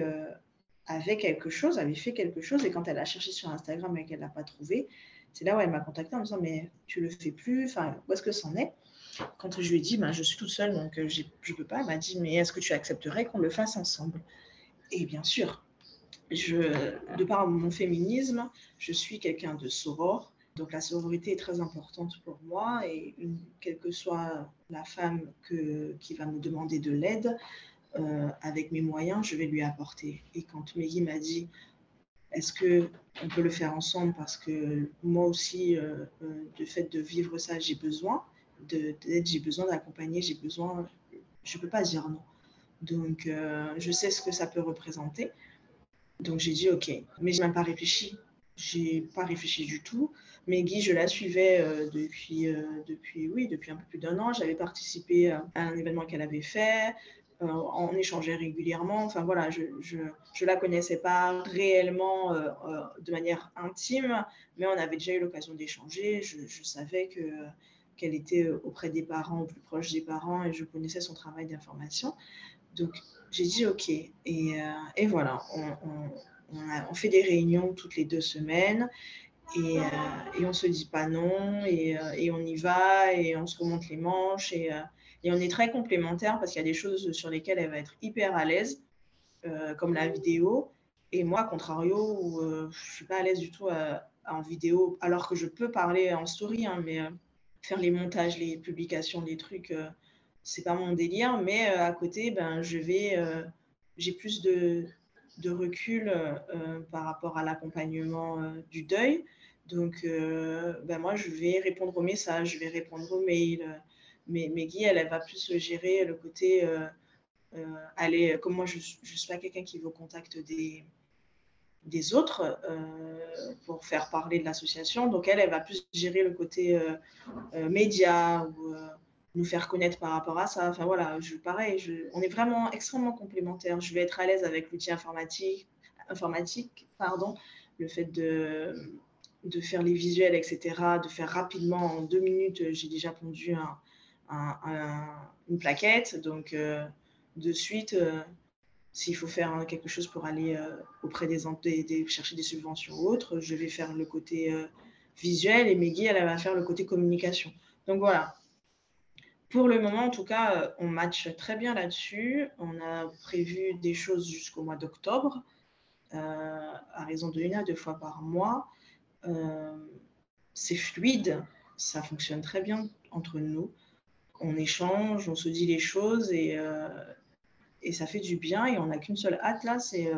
avait quelque chose, avait fait quelque chose. Et quand elle a cherché sur Instagram et qu'elle n'a pas trouvé, c'est là où elle m'a contacté en me disant Mais tu le fais plus Enfin, où est-ce que c'en est? Quand je lui ai dit ben, Je suis toute seule, donc euh, je ne peux pas, elle m'a dit Mais est-ce que tu accepterais qu'on le fasse ensemble? Et bien sûr, je, de par mon féminisme, je suis quelqu'un de soror. Donc la sororité est très importante pour moi et quelle que soit la femme que, qui va me demander de l'aide, euh, avec mes moyens, je vais lui apporter. Et quand Meggy m'a dit, est-ce que on peut le faire ensemble parce que moi aussi, euh, euh, du fait de vivre ça, j'ai besoin d'aide, j'ai besoin d'accompagner, j'ai besoin, je ne peux pas dire non. Donc, je sais ce que ça peut représenter. Donc, j'ai dit OK, mais je n'ai même pas réfléchi. J'ai pas réfléchi du tout. Meggy, je la suivais depuis, depuis, oui, depuis un peu plus d'un an. J'avais participé à un événement qu'elle avait fait. Euh, on échangeait régulièrement. Enfin voilà, je ne la connaissais pas réellement euh, euh, de manière intime, mais on avait déjà eu l'occasion d'échanger. Je, savais que qu'elle était auprès des parents, plus proche des parents, et je connaissais son travail d'information. Donc j'ai dit OK. Et, et voilà, on, on, fait des réunions toutes les deux semaines. Et, et on se dit pas non, et, et, on y va, et on se remonte les manches. Et, et on est très complémentaires parce qu'il y a des choses sur lesquelles elle va être hyper à l'aise, euh, comme la vidéo. Et moi, contrario, euh, je ne suis pas à l'aise du tout euh, en vidéo, alors que je peux parler en story, hein, mais faire les montages, les publications, les trucs, c'est pas mon délire. Mais à côté, ben, je vais, j'ai plus de, de recul par rapport à l'accompagnement du deuil. Donc, ben, moi, je vais répondre aux messages, je vais répondre aux mails mais Meggy, elle, va plus gérer le côté euh, euh, aller, comme moi, je ne suis pas quelqu'un qui veut au contact des, autres euh, pour faire parler de l'association. Donc, elle, elle va plus gérer le côté média ou nous faire connaître par rapport à ça. Enfin, voilà, je, pareil, on est vraiment extrêmement complémentaires. Je vais être à l'aise avec l'outil informatique, informatique pardon, le fait de, de faire les visuels, etc., de faire rapidement en deux minutes, j'ai déjà pondu un, une plaquette. Donc, euh, de suite, euh, s'il faut faire quelque chose pour aller euh, auprès des, des, chercher des subventions ou autres, je vais faire le côté visuel et Meggy, elle, va faire le côté communication. Donc voilà, pour le moment, en tout cas, on matche très bien là-dessus. On a prévu des choses jusqu'au mois d'octobre, à raison de une à deux fois par mois. c'est fluide, ça fonctionne très bien entre nous. On échange, on se dit les choses et, et ça fait du bien. Et on n'a qu'une seule hâte là, c'est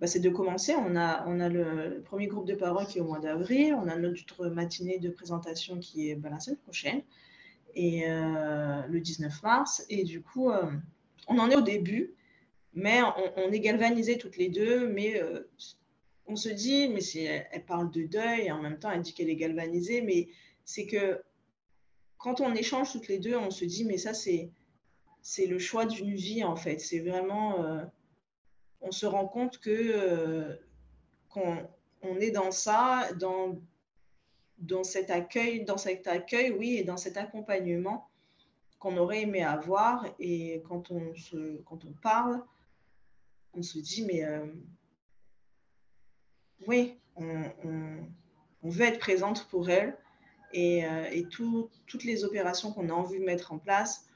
bah, c'est de commencer. On a, on a le, premier groupe de parole qui est au mois d'avril. On a notre matinée de présentation qui est bah, la semaine prochaine, et euh, le 19 mars. Et du coup, euh, on en est au début, mais on, est galvanisés toutes les deux. Mais euh, on se dit, mais si elle, parle de deuil, et en même temps, elle dit qu'elle est galvanisée, mais c'est que quand on échange toutes les deux, on se dit, mais ça, c'est c'est le choix d'une vie, en fait. C'est vraiment on se rend compte que euh, qu'on on est dans ça, dans, dans cet accueil, dans cet accueil, oui, et dans cet accompagnement qu'on aurait aimé avoir. Et quand on, se, quand on parle, on se dit, mais euh, oui, on, veut être présente pour elle. Et, euh, toutes les opérations qu'on a envie de mettre en place,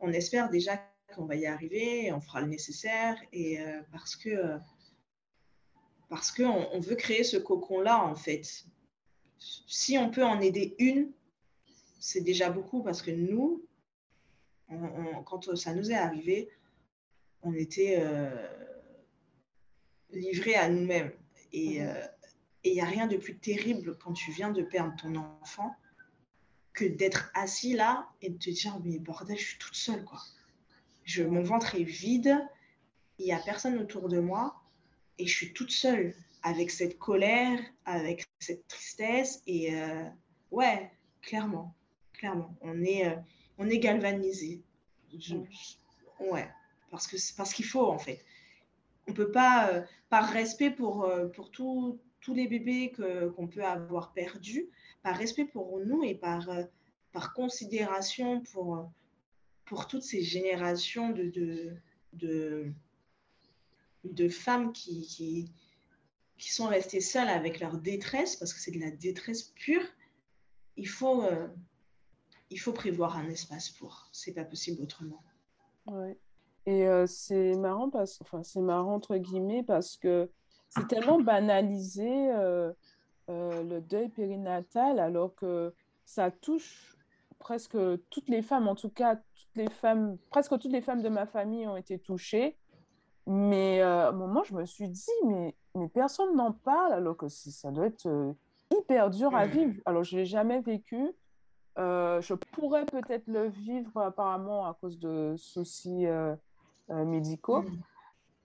on espère déjà qu'on va y arriver, on fera le nécessaire, et euh, parce que parce qu'on on veut créer ce cocon-là, en fait. Si on peut en aider une, c'est déjà beaucoup, parce que nous, quand ça nous est arrivé, on était euh, livrés à nous-mêmes. Et mhm. il n'y a rien de plus terrible quand tu viens de perdre ton enfant que d'être assis là et de te dire, mais bordel, je suis toute seule, quoi mon ventre est vide, il n'y a personne autour de moi et je suis toute seule avec cette colère, avec cette tristesse. Et euh, ouais, clairement, clairement, on est, euh, est galvanisé. ouais, parce que parce qu'il faut en fait. On peut pas, euh, par respect pour, pour tous les bébés qu'on peut avoir perdus, par respect pour nous et par, par considération pour, pour toutes ces générations de, de, de, femmes qui, qui, qui, sont restées seules avec leur détresse, parce que c'est de la détresse pure, il faut, euh, il faut prévoir un espace pour. C'est pas possible autrement. Ouais. Et euh, c'est marrant, enfin, c'est marrant entre guillemets, parce que c'est tellement banalisé euh, le deuil périnatal, alors que ça touche presque toutes les femmes, en tout cas, toutes les femmes, presque toutes les femmes de ma famille ont été touchées. Mais euh, à un moment, je me suis dit, mais, mais personne n'en parle, alors que ça doit être euh, hyper dur à vivre. Alors, je l'ai jamais vécu. Euh, je pourrais peut-être le vivre apparemment à cause de soucis médicaux.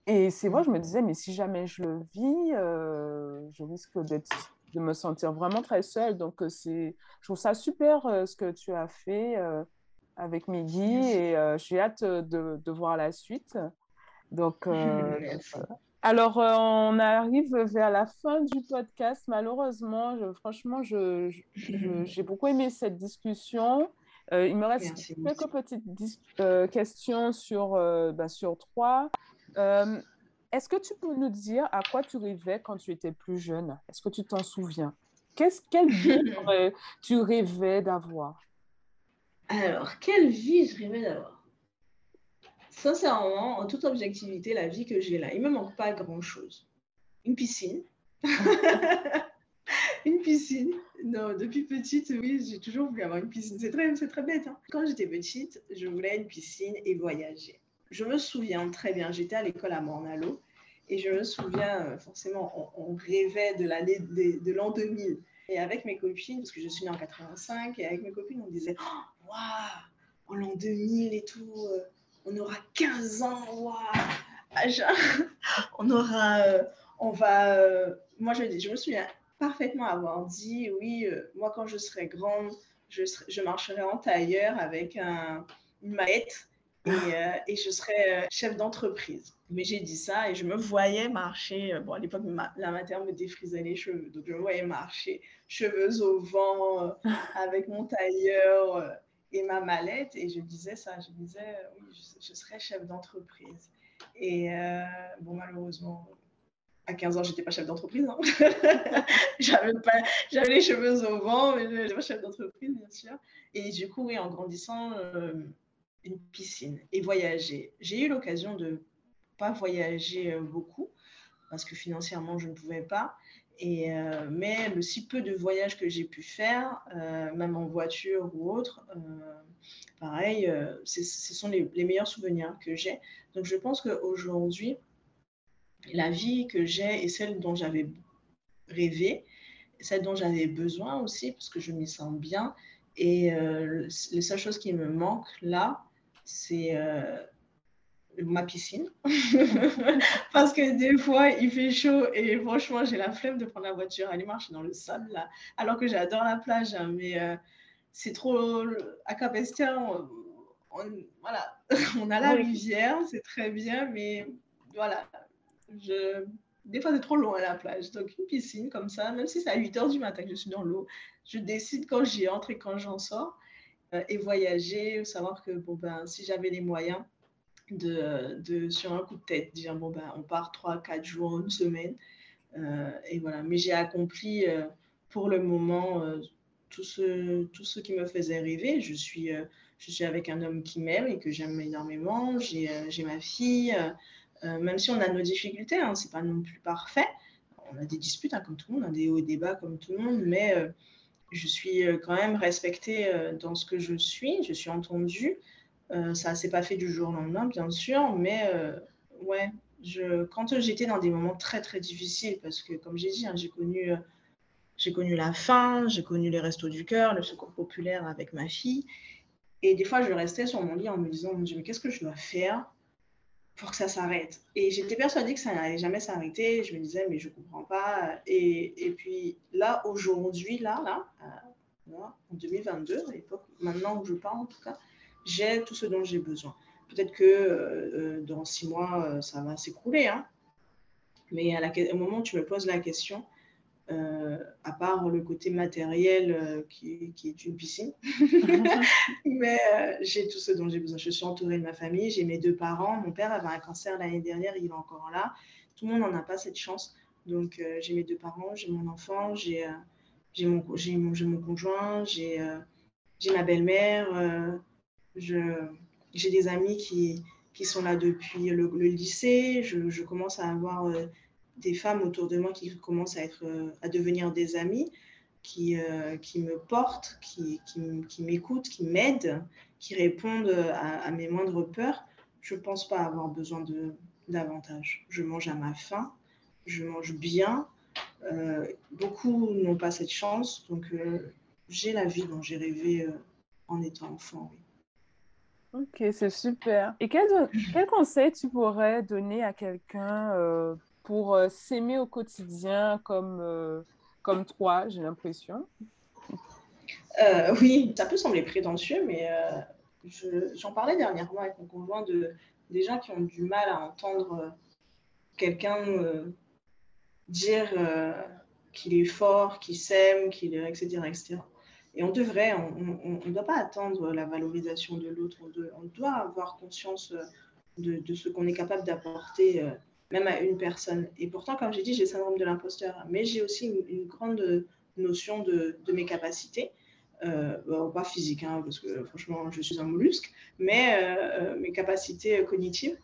Et c'est vrai, je me disais, mais si jamais je le vis, je risque d'être de me sentir vraiment très seule. Donc, euh, c'est, je trouve ça super euh, ce que tu as fait euh, avec Miggy et j'ai hâte de, de, voir la suite. Donc, alors, on arrive vers la fin du podcast. Malheureusement, je, franchement, je, j'ai beaucoup aimé cette discussion. il me reste quelques petites questions sur, bah, sur trois. Est-ce que tu peux nous dire à quoi tu rêvais quand tu étais plus jeune? Est-ce que tu t'en souviens? Qu'est-ce, Quelle vie tu rêvais d'avoir? Alors, quelle vie je rêvais d'avoir? Sincèrement, en toute objectivité, la vie que j'ai là, il ne me manque pas grand-chose. Une piscine. une piscine. Non, depuis petite, oui, j'ai toujours voulu avoir une piscine. C'est très, très bête. Hein. Quand j'étais petite, je voulais une piscine et voyager. Je me souviens très bien, j'étais à l'école à Mornalo et je me souviens, euh, forcément, on, rêvait de l'année de, l'an 2000. Et avec mes copines, parce que je suis née en 85, et avec mes copines, on disait Waouh, en l'an 2000 et tout, euh, on aura 15 ans, waouh, on aura, euh, on va. moi, je, je me souviens parfaitement avoir dit Oui, moi, quand je serai grande, je, marcherai en tailleur avec un, une maillette et, et je serai chef d'entreprise. Mais j'ai dit ça et je me voyais marcher. Euh, bon, à l'époque, la matière me défrisait les cheveux. Donc, je me voyais marcher, cheveux au vent, euh, avec mon tailleur euh, et ma mallette. Et je disais ça. Je disais, oui, je, serais chef d'entreprise. Et bon, malheureusement, à 15 ans, j'étais pas chef d'entreprise. Hein. j'avais, j'avais les cheveux au vent, mais je n'étais pas chef d'entreprise, bien sûr. Et du coup, oui, en grandissant, euh, une piscine et voyager. J'ai eu l'occasion de pas voyager euh, beaucoup parce que financièrement, je ne pouvais pas. Et, euh, mais le si peu de voyages que j'ai pu faire, même en voiture ou autre, pareil, ce sont les, les, meilleurs souvenirs que j'ai. Donc je pense qu'aujourd'hui, la vie que j'ai est celle dont j'avais rêvé, celle dont j'avais besoin aussi, parce que je m'y sens bien. Et euh, les seules choses qui me manquent là, c'est euh, ma piscine. parce que des fois, il fait chaud et franchement, j'ai la flemme de prendre la voiture, aller marcher dans le sable là. Alors que j'adore la plage, hein, mais euh, c'est trop. À Capestia, on, voilà, on a la rivière, c'est très bien, mais voilà, je... Des fois, c'est trop loin à la plage. Donc, une piscine comme ça, même si c'est à 8 heures du matin que je suis dans l'eau, je décide quand j'y entre et quand j'en sors. Euh, et voyager, savoir que bon, ben, si j'avais les moyens de, de, sur un coup de tête, dire bon, ben, on part 3, 4 jours, une semaine. Euh, et voilà. Mais j'ai accompli euh, pour le moment tout, ce, tout ce qui me faisait rêver. Je suis, je suis avec un homme qui m'aime et que j'aime énormément. J'ai ma fille. Euh, même si on a nos difficultés, hein, c'est pas non plus parfait. On a des disputes hein, comme tout le monde, on a des hauts et des bas comme tout le monde, mais euh, je suis euh, quand même respectée dans ce que je suis, je suis entendue. ça s'est pas fait du jour au lendemain, bien sûr, mais ouais, je, quand j'étais dans des moments très très difficiles, parce que comme j'ai dit, hein, j'ai connu, j'ai connu la faim, j'ai connu les restos du cœur, le secours populaire avec ma fille, et des fois je restais sur mon lit en me disant, mon Dieu, mais qu'est-ce que je dois faire? Pour que ça s'arrête. Et j'étais persuadée que ça n'allait jamais s'arrêter. Je me disais, mais je ne comprends pas. Et, et, puis là, aujourd'hui, là, là, euh, en 2022, à l'époque, maintenant où je parle en tout cas, j'ai tout ce dont j'ai besoin. Peut-être que euh, euh, dans six mois, ça va s'écrouler. Hein. Mais à la, au moment où tu me poses la question, euh, à part le côté matériel euh, qui, qui, est une piscine. Mais euh, j'ai tout ce dont j'ai besoin. Je suis entourée de ma famille, j'ai mes deux parents. Mon père avait un cancer l'année dernière, il est encore là. Tout le monde n'en a pas cette chance. Donc j'ai mes deux parents, j'ai mon enfant, j'ai mon, mon, mon, conjoint, j'ai ma belle-mère, j'ai des amis qui, qui sont là depuis le, le lycée. Je, je, commence à avoir des femmes autour de moi qui commencent à, être, euh, à devenir des amies, qui, euh, qui me portent, qui, qui, m'écoutent, qui m'aident, qui répondent à, mes moindres peurs, je ne pense pas avoir besoin de davantage. Je mange à ma faim, je mange bien. Euh, beaucoup n'ont pas cette chance, donc j'ai la vie dont j'ai rêvé en étant enfant. Ok, c'est super. Et quel, quel, conseil tu pourrais donner à quelqu'un pour euh, s'aimer au quotidien comme, euh, comme toi, j'ai l'impression. Euh, oui, ça peut sembler prétentieux, mais j'en parlais dernièrement avec mon conjoint de, des gens qui ont du mal à entendre quelqu'un dire qu'il est fort, qu'il s'aime, qu'il etc., etc. Et on devrait, on ne doit pas attendre la valorisation de l'autre, on, doit avoir conscience de ce qu'on est capable d'apporter même à une personne. Et pourtant, comme j'ai dit, j'ai le syndrome de l'imposteur, mais j'ai aussi une, grande notion de, mes capacités. Euh, pas physique, hein, parce que franchement, je suis un mollusque, mais euh, euh, mes capacités cognitives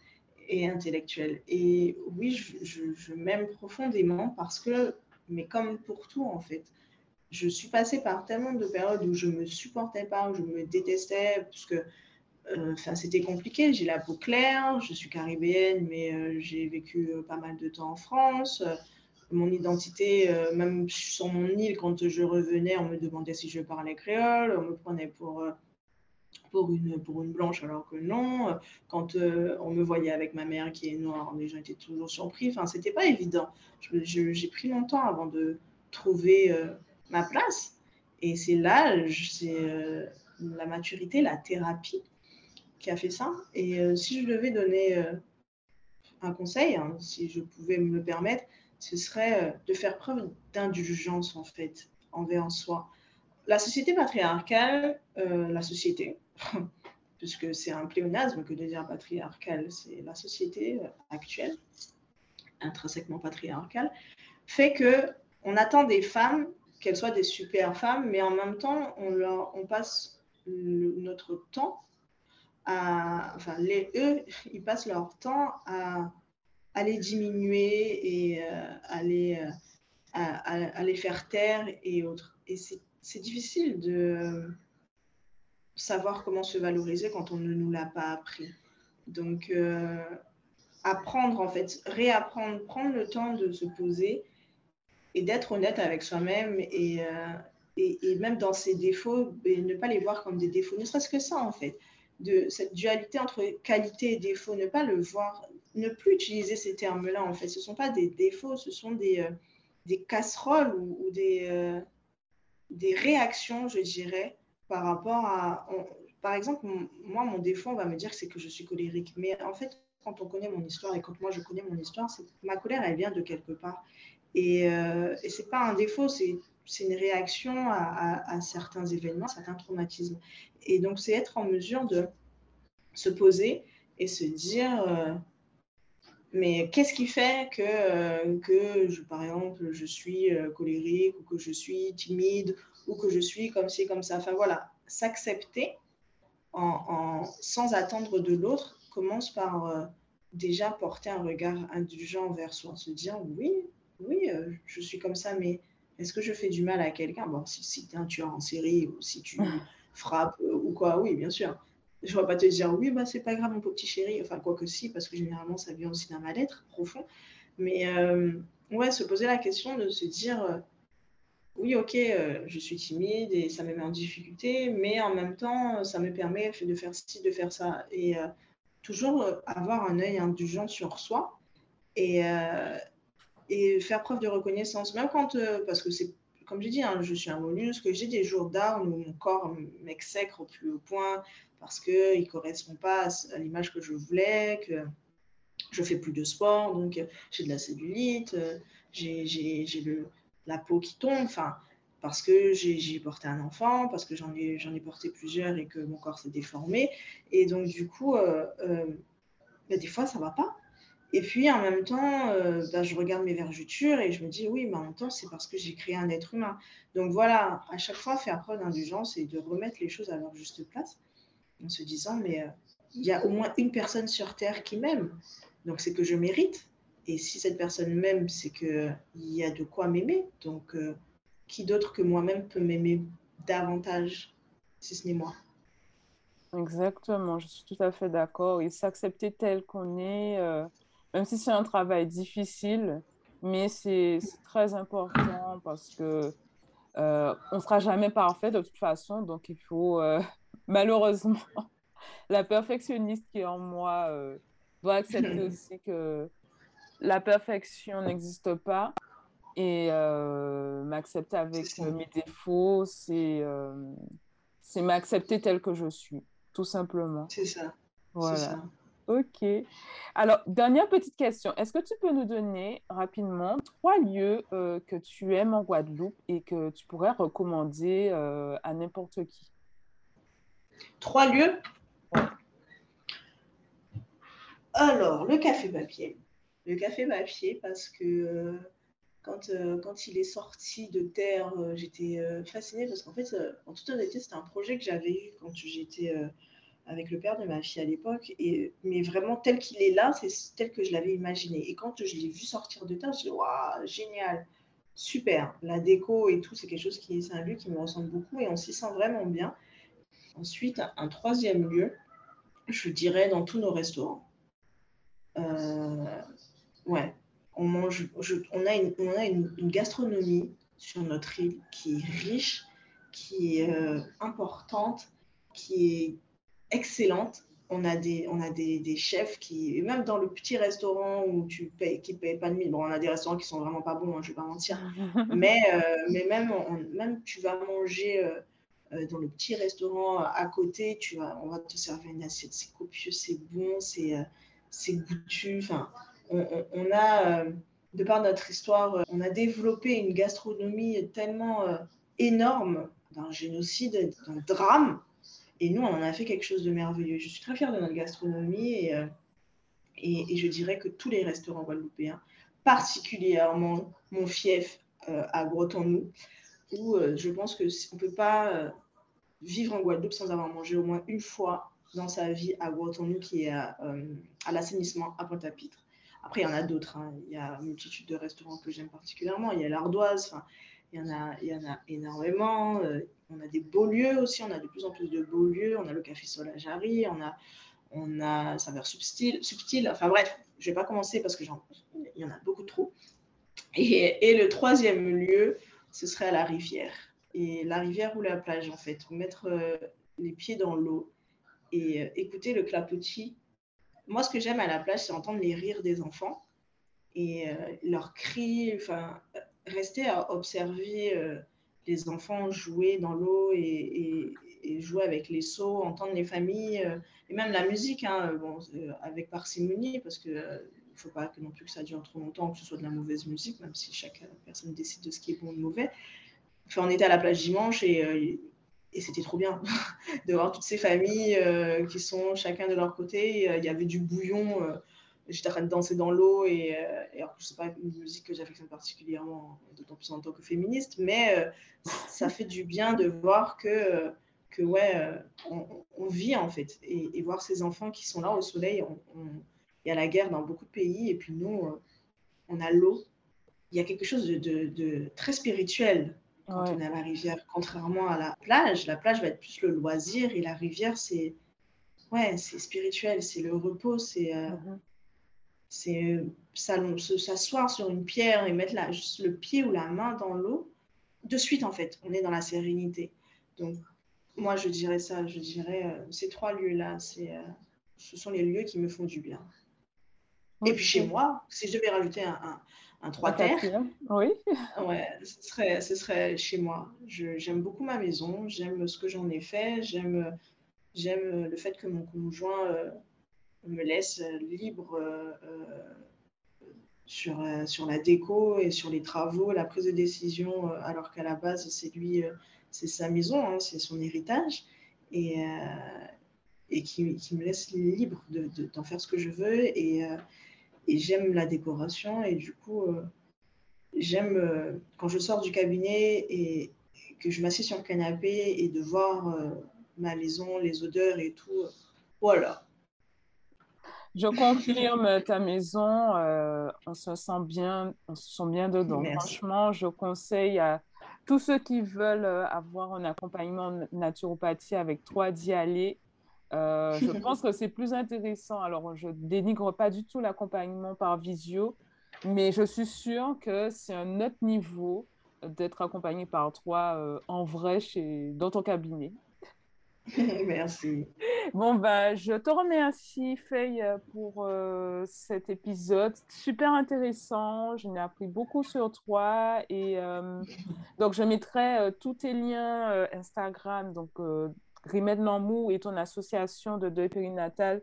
et intellectuelles. Et oui, je, m'aime profondément parce que, mais comme pour tout en fait, je suis passée par tellement de périodes où je me supportais pas, où je me détestais, parce que enfin, c'était compliqué. J'ai la peau claire, je suis caribéenne, mais euh, j'ai vécu euh, pas mal de temps en France. mon identité, même sur mon île, quand je revenais, on me demandait si je parlais créole, on me prenait pour, pour, une, pour une blanche alors que non. Quand on me voyait avec ma mère qui est noire, les gens étaient toujours surpris. Enfin, c'était pas évident. J'ai pris longtemps avant de trouver ma place. Et c'est là, c'est la maturité, la thérapie qui a fait ça. Et euh, si je devais donner euh, un conseil, hein, si je pouvais me le permettre, ce serait euh, de faire preuve d'indulgence en fait envers soi. La société patriarcale, la société, puisque c'est un pléonasme que de dire patriarcale, c'est la société actuelle, intrinsèquement patriarcal, fait que on attend des femmes qu'elles soient des super femmes, mais en même temps, on, leur, on passe notre temps enfin, eux, ils passent leur temps à, à les diminuer et euh, à, les, euh, à, les faire taire et autres. Et c'est difficile de savoir comment se valoriser quand on ne nous l'a pas appris. Donc, euh, apprendre, en fait, réapprendre, prendre le temps de se poser et d'être honnête avec soi-même et, et, même dans ses défauts, ne pas les voir comme des défauts, ne serait-ce que ça, en fait de cette dualité entre qualité et défaut, ne pas le voir, ne plus utiliser ces termes-là, en fait. Ce ne sont pas des défauts, ce sont des, euh, des casseroles ou, des, euh, des réactions, je dirais, par rapport à... par exemple, moi, mon défaut, on va me dire c'est que je suis colérique. Mais en fait, quand on connaît mon histoire et quand moi, je connais mon histoire, ma colère, elle vient de quelque part. Et, euh, et ce n'est pas un défaut, c'est c'est une réaction à, certains événements, certains traumatismes. Et donc, c'est être en mesure de se poser et se dire, euh, mais qu'est-ce qui fait que, euh, que je, par exemple, je suis euh, colérique ou que je suis timide ou que je suis comme ci, comme ça? Enfin voilà, s'accepter en, sans attendre de l'autre commence par déjà porter un regard indulgent vers soi, se dire, oui, oui, je suis comme ça, mais est-ce que je fais du mal à quelqu'un? Bon, si, si tu es un tueur en série ou si tu frappes euh, ou quoi, oui, bien sûr. Je ne vais pas te dire, oui, bah, c'est pas grave, mon petit chéri. Enfin, quoi que si, parce que généralement, ça vient aussi d'un mal-être profond. Mais euh, ouais, se poser la question de se dire, euh, oui, ok, je suis timide et ça me met en difficulté, mais en même temps, ça me permet de faire ci, de faire ça. Et toujours avoir un œil indulgent sur soi. Et, et faire preuve de reconnaissance, même quand, euh, parce que c'est, comme j'ai dit, hein, je suis un mollusque, j'ai des jours d'armes où mon corps m'exècre au plus haut point parce qu'il ne correspond pas à l'image que je voulais, que je fais plus de sport, donc euh, j'ai de la cellulite, euh, j'ai la peau qui tombe, enfin, parce que j'ai porté un enfant, parce que j'en ai, ai porté plusieurs et que mon corps s'est déformé. Et donc, du coup, bah, des fois, ça ne va pas. Et puis en même temps, euh, bah, je regarde mes vergetures et je me dis oui, mais en même temps, c'est parce que j'ai créé un être humain. Donc voilà, à chaque fois, faire preuve d'indulgence et de remettre les choses à leur juste place en se disant mais euh, il y a au moins une personne sur Terre qui m'aime. Donc c'est que je mérite. Et si cette personne m'aime, c'est qu'il y a de quoi m'aimer. Donc euh, qui d'autre que moi-même peut m'aimer davantage, si ce n'est moi? Exactement, je suis tout à fait d'accord. Et s'accepter tel qu'on est même si c'est un travail difficile, mais c'est très important parce que euh, on ne sera jamais parfait de toute façon, donc il faut euh, malheureusement la perfectionniste qui est en moi euh, doit accepter aussi que la perfection n'existe pas et m'accepter avec mes défauts, c'est c'est m'accepter tel que je suis, tout simplement. C'est ça. Voilà. Ok. Alors, dernière petite question. Est-ce que tu peux nous donner rapidement trois lieux euh, que tu aimes en Guadeloupe et que tu pourrais recommander euh, à n'importe qui? Trois lieux? Alors, le café papier. Le café papier parce que euh, quand, quand il est sorti de terre, j'étais fascinée parce qu'en fait, en toute honnêteté, c'était un projet que j'avais eu quand j'étais avec le père de ma fille à l'époque. Mais vraiment, tel qu'il est là, c'est tel que je l'avais imaginé. Et quand je l'ai vu sortir de terre, je me suis dit, waouh, génial, super. La déco et tout, c'est quelque chose qui est un lieu qui me ressemble beaucoup et on s'y sent vraiment bien. Ensuite, un troisième lieu, je dirais dans tous nos restaurants. Euh, ouais, on mange, on a, une, on a une, gastronomie sur notre île qui est riche, qui est euh, importante, qui est excellente. On a des, on a des, des, chefs qui, même dans le petit restaurant où tu payes, qui ne payent pas de mille, bon, on a des restaurants qui sont vraiment pas bons, hein, je ne vais pas mentir, mais, euh, mais même, même tu vas manger euh, euh, dans le petit restaurant à côté, tu vas, on va te servir une assiette, c'est copieux, c'est bon, c'est c'est goûtu. Enfin, on, on, a, de par notre histoire, on a développé une gastronomie tellement énorme d'un génocide, d'un drame, et nous, on en a fait quelque chose de merveilleux. Je suis très fière de notre gastronomie et, euh, je dirais que tous les restaurants guadeloupéens particulièrement mon fief à Breton-Nou, où je pense qu'on ne peut pas vivre en Guadeloupe sans avoir mangé au moins une fois dans sa vie à Breton-Nou, qui est à, l'assainissement à Pointe-à-Pitre. Après, il y en a d'autres. Hein. Il y a une multitude de restaurants que j'aime particulièrement. Il y a l'Ardoise. il, y il y en a énormément. On a des beaux lieux aussi. On a de plus en plus de beaux lieux. On a le Café Solajari. On a, on a Saveur Subtil. subtil. Enfin bref, je ne vais pas commencer parce qu'il y en a beaucoup trop. Et, et, le troisième lieu, ce serait à la rivière. Et la rivière ou la plage, en fait. Mettre euh, les pieds dans l'eau et euh, écouter le clapotis moi, ce que j'aime à la plage, c'est entendre les rires des enfants et euh, leurs cris, enfin, rester à observer les enfants jouer dans l'eau et, jouer avec les seaux, entendre les familles euh, et même la musique, hein, bon, avec parcimonie, parce qu'il ne faut pas que non plus que ça dure trop longtemps, que ce soit de la mauvaise musique, même si chaque personne décide de ce qui est bon ou mauvais. On était à la plage dimanche et et c'était trop bien de voir toutes ces familles euh, qui sont chacun de leur côté. Euh, il y avait du bouillon. Euh, j'étais en train de danser dans l'eau. Et, et alors, je sais pas une musique que j'affectionne particulièrement, d'autant plus en tant que féministe. Mais ça fait du bien de voir que, que ouais, on, vit en fait. Et, voir ces enfants qui sont là au soleil. il y a la guerre dans beaucoup de pays. Et puis nous, on a l'eau. Il y a quelque chose de, de, de très spirituel quand on est à la rivière. Contrairement à la plage, la plage va être plus le loisir et la rivière, c'est ouais, c'est spirituel, c'est le repos, c'est euh, mhm. C'est s'asseoir sur une pierre et mettre la, juste le pied ou la main dans l'eau. De suite, en fait, on est dans la sérénité. Donc, moi, je dirais ça, je dirais euh, ces trois lieux-là, c'est euh, ce sont les lieux qui me font du bien. Et puis chez moi, si je devais rajouter un, un trois terres. Oui. Ouais, ce serait, ce serait chez moi. J'aime beaucoup ma maison, j'aime ce que j'en ai fait, j'aime j'aime le fait que mon conjoint euh, me laisse libre euh, euh, sur, sur la déco et sur les travaux, la prise de décision, alors qu'à la base, c'est lui, c'est sa maison, hein, c'est son héritage. Et, et qui, qui, me laisse libre d'en de, d'en faire ce que je veux. Et, et j'aime la décoration et du coup, euh, j'aime euh, quand je sors du cabinet et, que je m'assieds sur le canapé et de voir euh, ma maison, les odeurs et tout. voilà. Je confirme ta maison, on se sent bien, on se sent bien dedans. Franchement, je conseille à tous ceux qui veulent avoir un accompagnement naturopathie avec toi d'y aller euh, je pense que c'est plus intéressant. Alors, je dénigre pas du tout l'accompagnement par visio, mais je suis sûre que c'est un autre niveau d'être accompagné par toi euh, en vrai chez, dans ton cabinet. Merci. Bon, ben, je te remercie, Faye, pour euh, cet épisode super intéressant. Je n'ai appris beaucoup sur toi. Et donc, je mettrai tous tes liens Instagram, donc Rimed Namou et ton association de deuil périnatal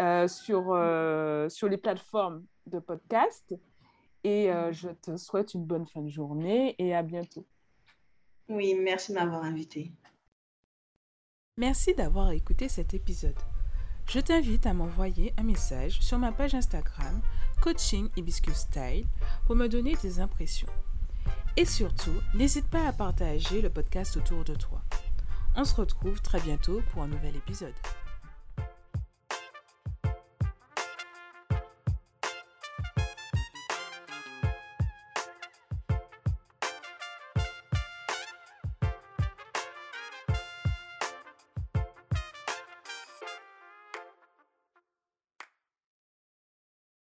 euh, sur, euh, sur les plateformes de podcast. Et euh, je te souhaite une bonne fin de journée et à bientôt. Oui, merci de m'avoir invité. Merci d'avoir écouté cet épisode. Je t'invite à m'envoyer un message sur ma page Instagram Coaching Hibiscus Style pour me donner tes impressions. Et surtout, n'hésite pas à partager le podcast autour de toi. On se retrouve très bientôt pour un nouvel épisode.